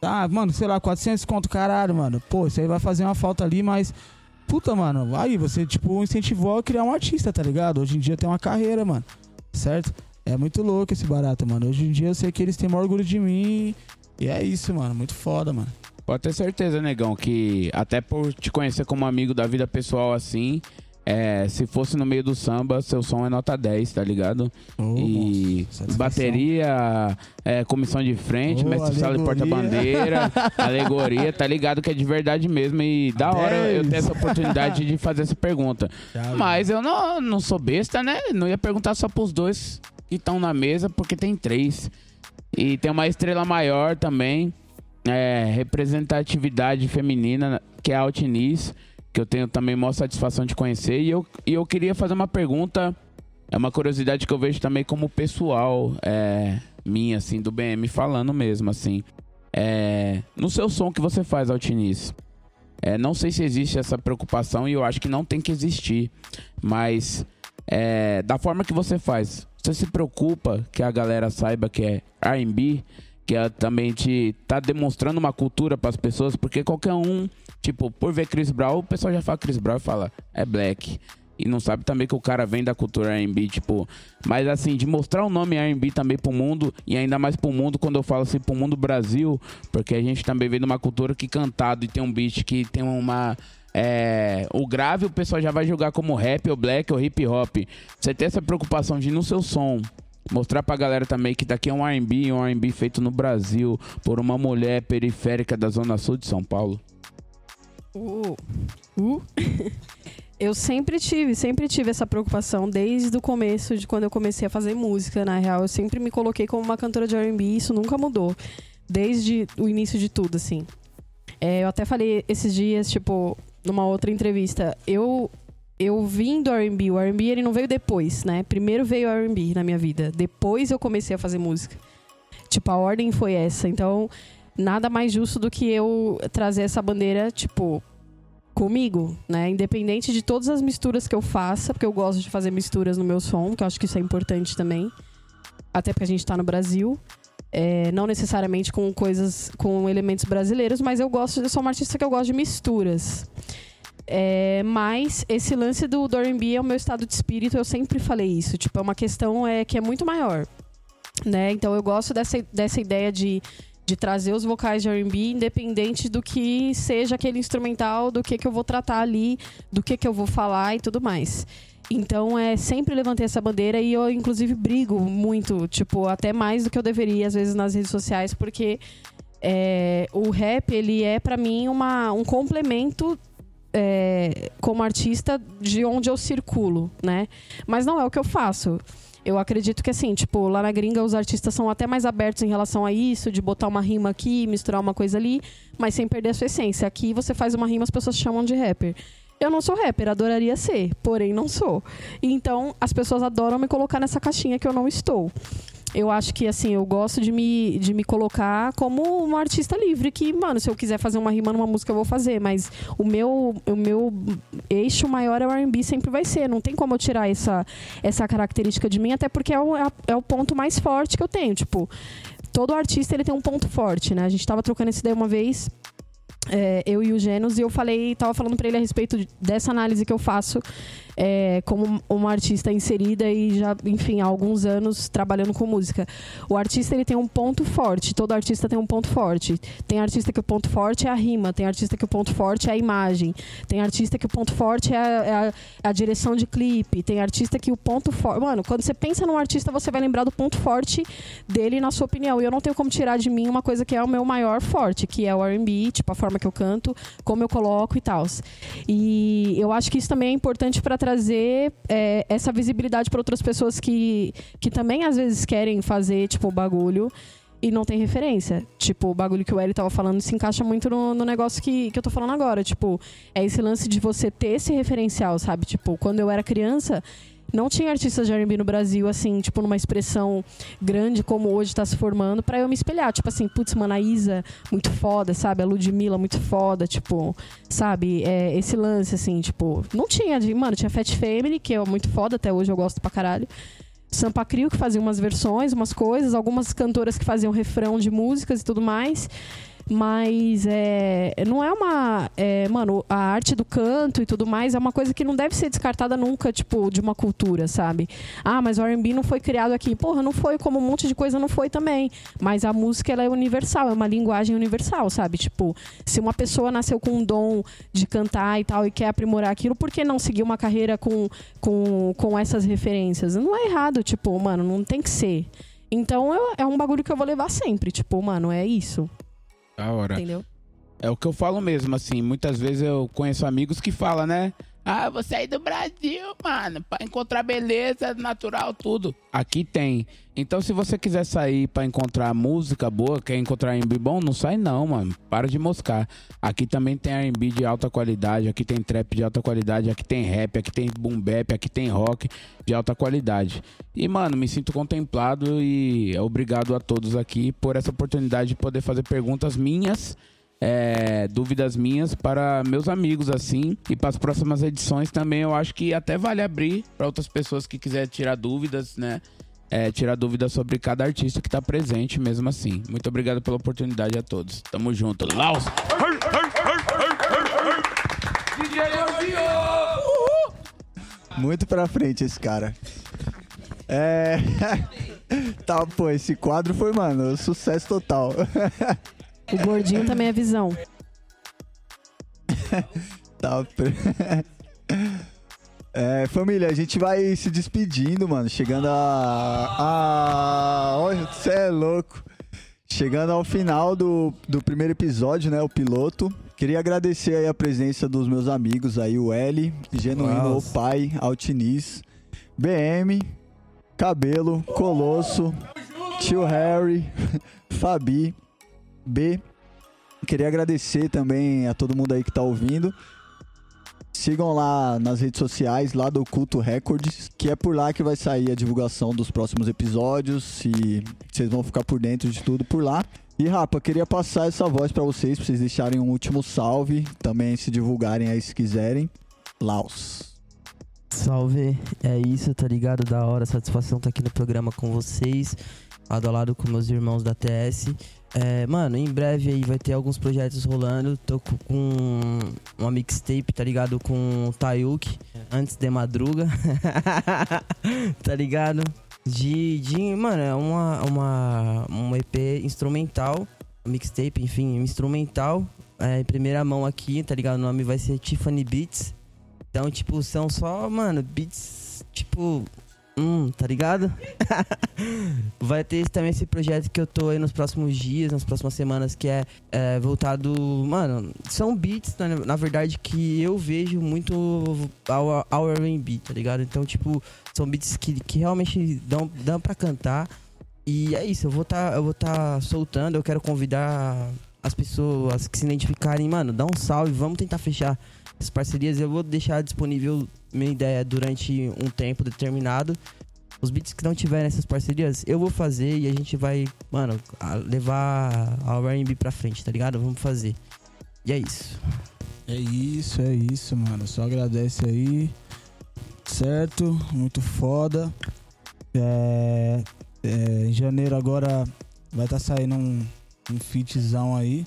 Speaker 4: Ah, mano, sei lá, 400 conto, caralho, mano. Pô, isso aí vai fazer uma falta ali, mas. Puta, mano. Aí você, tipo, incentivou a criar um artista, tá ligado? Hoje em dia tem uma carreira, mano. Certo? É muito louco esse barato, mano. Hoje em dia eu sei que eles têm maior orgulho de mim. E é isso, mano. Muito foda, mano.
Speaker 6: Pode ter certeza, negão, que até por te conhecer como amigo da vida pessoal assim, É, se fosse no meio do samba, seu som é nota 10, tá ligado?
Speaker 4: Ô,
Speaker 6: e bateria, é, comissão de frente,
Speaker 2: Ô,
Speaker 6: mestre sala de
Speaker 2: alegoria.
Speaker 6: porta-bandeira, alegoria, tá ligado que é de verdade mesmo. E da hora eu ter essa oportunidade de fazer essa pergunta.
Speaker 4: Já-
Speaker 6: Mas eu não, não sou besta, né? Não ia perguntar só pros dois que estão na mesa, porque tem três. E tem uma estrela maior também, é, representatividade feminina, que é a Altiniz, que eu tenho também maior satisfação de conhecer. E eu, e eu queria fazer uma pergunta, é uma curiosidade que eu vejo também como pessoal, é, minha, assim, do BM falando mesmo, assim. É, no seu som que você faz, Altiniz, é, não sei se existe essa preocupação e eu acho que não tem que existir, mas é, da forma que você faz, você se preocupa que a galera saiba que é R&B, que é também te tá demonstrando uma cultura para as pessoas, porque qualquer um, tipo, por ver Chris Brown, o pessoal já fala Chris Brown e fala é black. E não sabe também que o cara vem da cultura R&B, tipo, mas assim, de mostrar o nome R&B também pro mundo e ainda mais pro mundo quando eu falo assim pro mundo Brasil, porque a gente também vem de uma cultura que cantado e tem um beat que tem uma é, o grave o pessoal já vai julgar como rap ou black ou hip hop. Você tem essa preocupação de no seu som mostrar pra galera também que daqui é um R&B, um R&B feito no Brasil por uma mulher periférica da zona sul de São Paulo.
Speaker 5: Uh, uh. Eu sempre tive, sempre tive essa preocupação desde o começo de quando eu comecei a fazer música, na real. Eu sempre me coloquei como uma cantora de R&B isso nunca mudou. Desde o início de tudo, assim. É, eu até falei esses dias, tipo, numa outra entrevista, eu eu vim do R&B, o R&B ele não veio depois, né? Primeiro veio o R&B na minha vida, depois eu comecei a fazer música. Tipo, a ordem foi essa. Então, nada mais justo do que eu trazer essa bandeira, tipo, comigo, né? Independente de todas as misturas que eu faça, porque eu gosto de fazer misturas no meu som, que eu acho que isso é importante também. Até porque a gente tá no Brasil. É, não necessariamente com coisas, com elementos brasileiros, mas eu gosto, eu sou uma artista que eu gosto de misturas. É, mas esse lance do, do R&B é o meu estado de espírito, eu sempre falei isso. Tipo, é uma questão é, que é muito maior. Né? Então eu gosto dessa, dessa ideia de, de trazer os vocais de R&B, independente do que seja aquele instrumental, do que, que eu vou tratar ali, do que, que eu vou falar e tudo mais. Então, é sempre levantei essa bandeira e eu, inclusive, brigo muito, tipo, até mais do que eu deveria, às vezes, nas redes sociais, porque é, o rap, ele é, para mim, uma, um complemento é, como artista de onde eu circulo, né? Mas não é o que eu faço. Eu acredito que, assim, tipo, lá na gringa os artistas são até mais abertos em relação a isso, de botar uma rima aqui, misturar uma coisa ali, mas sem perder a sua essência. Aqui você faz uma rima, as pessoas chamam de rapper. Eu não sou rapper, adoraria ser, porém não sou. Então, as pessoas adoram me colocar nessa caixinha que eu não estou. Eu acho que, assim, eu gosto de me, de me colocar como uma artista livre, que, mano, se eu quiser fazer uma rima numa música, eu vou fazer, mas o meu, o meu eixo maior é o R&B, sempre vai ser. Não tem como eu tirar essa, essa característica de mim, até porque é o, é é o ponto mais forte que eu tenho. Tipo, todo artista, ele tem um ponto forte, né? A gente tava trocando essa ideia uma vez, é, eu e o Genos, e eu falei, tava falando pra ele a respeito de- dessa análise que eu faço é, como uma artista inserida e já, enfim, há alguns anos trabalhando com música. O artista ele tem um ponto forte, todo artista tem um ponto forte. Tem artista que o ponto forte é a rima, tem artista que o ponto forte é a imagem, tem artista que o ponto forte é a, é a- é a direção de clipe, tem artista que o ponto forte. Mano, quando você pensa num artista, você vai lembrar do ponto forte dele na sua opinião. E eu não tenho como tirar de mim uma coisa que é o meu maior forte, que é o RB, tipo, a forma que eu canto, como eu coloco e tal. E eu acho que isso também é importante para trazer é, essa visibilidade para outras pessoas que, que também às vezes querem fazer, tipo, o bagulho e não tem referência. Tipo, o bagulho que o Eli tava falando se encaixa muito no, no negócio que, que eu tô falando agora. Tipo, é esse lance de você ter esse referencial, sabe? Tipo, quando eu era criança, não tinha artistas de R&B no Brasil, assim, tipo, numa expressão grande como hoje tá se formando, pra eu me espelhar. Tipo assim, putz, mano, a Isa, muito foda, sabe? A Ludmilla, muito foda, tipo, sabe? É, esse lance, assim, tipo, não tinha, mano, tinha Fat Family, que é muito foda, até hoje eu gosto pra caralho. Sampa Crio, que fazia umas versões, umas coisas, algumas cantoras que faziam refrão de músicas e tudo mais. Mas é, não é uma. é, mano, a arte do canto e tudo mais é uma coisa que não deve ser descartada nunca, tipo, de uma cultura, sabe? Ah, mas o RB não foi criado aqui. Porra, não foi, como um monte de coisa não foi também. Mas a música, ela é universal, é uma linguagem universal, sabe? Tipo, se uma pessoa nasceu com um dom de cantar e tal e quer aprimorar aquilo, por que não seguir uma carreira com, com, com essas referências? Não é errado, tipo, mano, não tem que ser. Então eu- é um bagulho que eu vou levar sempre. Tipo, mano, é isso.
Speaker 6: Da hora.
Speaker 5: Entendeu?
Speaker 6: É o que eu falo mesmo, assim. Muitas vezes eu conheço amigos que falam, né? Ah, vou sair do Brasil, mano, pra encontrar beleza natural, tudo. Aqui tem. Então, se você quiser sair pra encontrar música boa, quer encontrar R&B bom, não sai não, mano. Para de moscar. Aqui também tem R&B de alta qualidade, aqui tem trap de alta qualidade, aqui tem rap, aqui tem boom bap, aqui tem rock de alta qualidade. E, mano, me sinto contemplado e obrigado a todos aqui por essa oportunidade de poder fazer perguntas minhas é, dúvidas minhas para meus amigos, assim, e para as próximas edições também. Eu acho que até vale abrir para outras pessoas que quiserem tirar dúvidas, né? É, tirar dúvidas sobre cada artista que tá presente, mesmo assim. Muito obrigado pela oportunidade a todos. Tamo junto. Laos!
Speaker 2: Muito pra frente esse cara. É. tá, pô, esse quadro foi, mano, sucesso total.
Speaker 5: O gordinho também é visão.
Speaker 2: tá. É, família, a gente vai se despedindo, mano. Chegando a. a... Olha, você é louco. Chegando ao final do, do primeiro episódio, né? O piloto. Queria agradecer aí a presença dos meus amigos aí, o L, Genuíno, o Pai, Altiniz, BM, Cabelo, Colosso, Tio Harry, Fabi, B. Queria agradecer também a todo mundo aí que tá ouvindo. Sigam lá nas redes sociais, lá do Culto Records, que é por lá que vai sair a divulgação dos próximos episódios e vocês vão ficar por dentro de tudo por lá. E Rapa, queria passar essa voz pra vocês, pra vocês deixarem um último salve, também se divulgarem aí se quiserem. Laos.
Speaker 3: Salve, é isso, tá ligado? Da hora, satisfação tá aqui no programa com vocês, lado a lado com meus irmãos da TS. É, mano, em breve aí vai ter alguns projetos rolando. Tô co- com uma mixtape, tá ligado? Com o Tayuk, antes de madruga. tá ligado? De, de. Mano, é uma, uma, uma EP instrumental, mixtape, enfim, instrumental. É, em primeira mão aqui, tá ligado? O nome vai ser Tiffany Beats. Então, tipo, são só, mano, beats, tipo, hum, tá ligado? Vai ter também esse projeto que eu tô aí nos próximos dias, nas próximas semanas, que é, é, voltado, mano, são beats, na, na verdade, que eu vejo muito ao, ao R&B, tá ligado? Então, tipo, são beats que, que realmente dão, dão pra cantar. E é isso, eu vou tá, eu vou tá soltando, eu quero convidar as pessoas que se identificarem, mano, dá um salve, vamos tentar fechar as parcerias. Eu vou deixar disponível minha ideia durante um tempo determinado. Os beats que não tiverem nessas parcerias, eu vou fazer e a gente vai, mano, levar a R&B pra frente, tá ligado? Vamos fazer. E é isso.
Speaker 4: É isso, é isso, mano. Só agradece aí. Certo? Muito foda. É, é, em janeiro agora vai estar saindo um, um fitzão aí.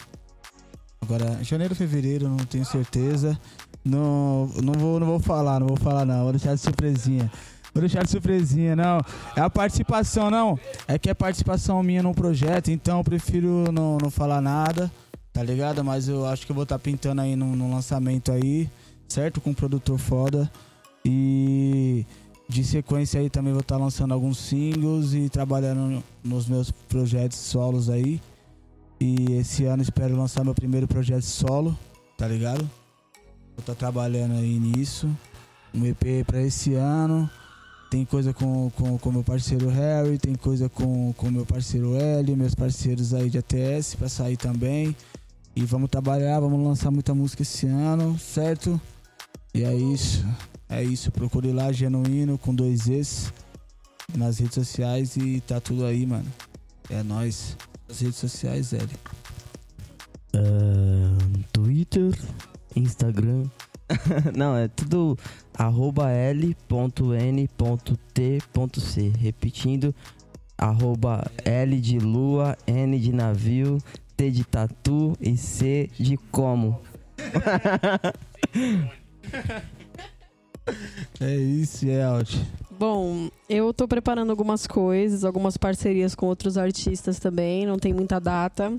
Speaker 4: Agora, janeiro, fevereiro, não tenho certeza. Não, não, vou, não vou falar, não vou falar não. Vou deixar de surpresinha. Vou deixar de surpresinha, não. É a participação, não. É que é participação minha num projeto, então eu prefiro não, não falar nada tá ligado? Mas eu acho que eu vou estar pintando aí num, num lançamento aí, certo? Com um produtor foda. E de sequência aí também vou estar lançando alguns singles e trabalhando no- nos meus projetos solos aí. E esse ano espero lançar meu primeiro projeto solo, tá ligado? Vou estar trabalhando aí nisso. Um EP pra esse ano. Tem coisa com com com meu parceiro Harry, tem coisa com com meu parceiro L, meus parceiros aí de ATS pra sair também. E vamos trabalhar, vamos lançar muita música esse ano, certo? E é isso. É isso. Procure lá Genuíno com dois Es nas redes sociais e tá tudo aí, mano. É nóis. As redes sociais, L.
Speaker 3: Ahn, Twitter, Instagram. Não, é tudo arroba l.n.t.c. Repetindo, arroba L de lua, N de navio, T de tatu e C de como.
Speaker 4: É isso, Yelt.
Speaker 5: Bom, eu tô preparando algumas coisas, algumas parcerias com outros artistas também, não tem muita data.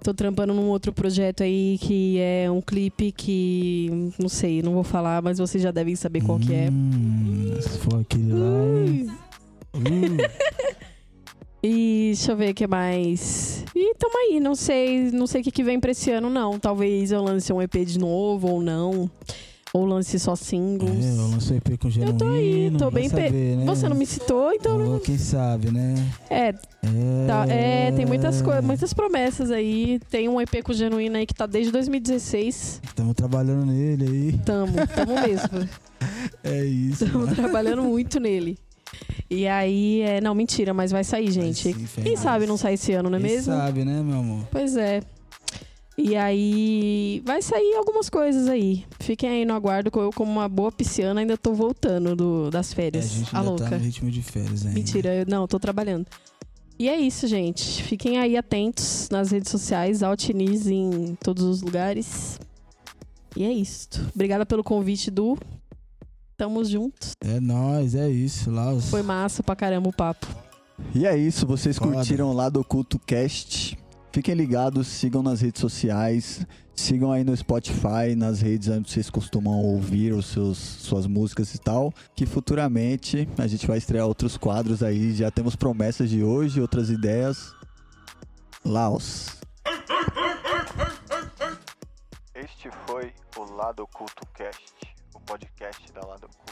Speaker 5: Tô trampando num outro projeto aí que é um clipe que. Não sei, não vou falar, mas vocês já devem saber qual que é.
Speaker 4: Hum, se for aquele lá? Uh,
Speaker 5: E deixa eu ver o que mais. E tamo aí, não sei, não sei o que, que vem pra esse ano, não. Talvez eu lance um EP de novo ou não. Ou lance só singles.
Speaker 4: é, eu lancei EP com genuíno.
Speaker 5: Eu tô aí, tô bem pe-
Speaker 4: saber, né?
Speaker 5: Você não me citou, então.
Speaker 4: Quem sabe, né?
Speaker 5: É,
Speaker 4: É,
Speaker 5: tá- é tem muitas coisas, muitas promessas aí. Tem um EP com genuíno aí que tá desde 2016.
Speaker 4: Estamos trabalhando nele aí.
Speaker 5: Tamo, tamo mesmo.
Speaker 4: É isso.
Speaker 5: Estamos trabalhando muito nele. E aí, é, não, mentira, mas vai sair, gente.
Speaker 4: Vai sim,
Speaker 5: Quem
Speaker 4: em
Speaker 5: sabe não sai esse ano, não é
Speaker 4: Quem
Speaker 5: mesmo?
Speaker 4: sabe, né, meu amor?
Speaker 5: Pois é. E aí, vai sair algumas coisas aí. Fiquem aí no aguardo, que eu, como uma boa pisciana, ainda tô voltando do- das
Speaker 4: É, a
Speaker 5: férias.
Speaker 4: gente
Speaker 5: a
Speaker 4: ainda
Speaker 5: louca.
Speaker 4: tá no ritmo de férias ainda.
Speaker 5: Mentira, eu, não, tô trabalhando. E é isso, gente. Fiquem aí atentos nas redes sociais, Altiniz em todos os lugares. E é isso. Obrigada pelo convite, Du. Tamo juntos.
Speaker 4: É nóis, é isso. Lá.
Speaker 5: Foi massa pra caramba o papo.
Speaker 2: E é isso, vocês
Speaker 4: Foda.
Speaker 2: curtiram lá do Culto Cast. Fiquem ligados, sigam nas redes sociais, sigam aí no Spotify, nas redes onde vocês costumam ouvir os seus, suas músicas e tal. Que futuramente a gente vai estrear outros quadros aí. Já temos promessas de hoje, outras ideias. Laos.
Speaker 1: Este foi o Lado Oculto Cast, o podcast da Lado Oculto.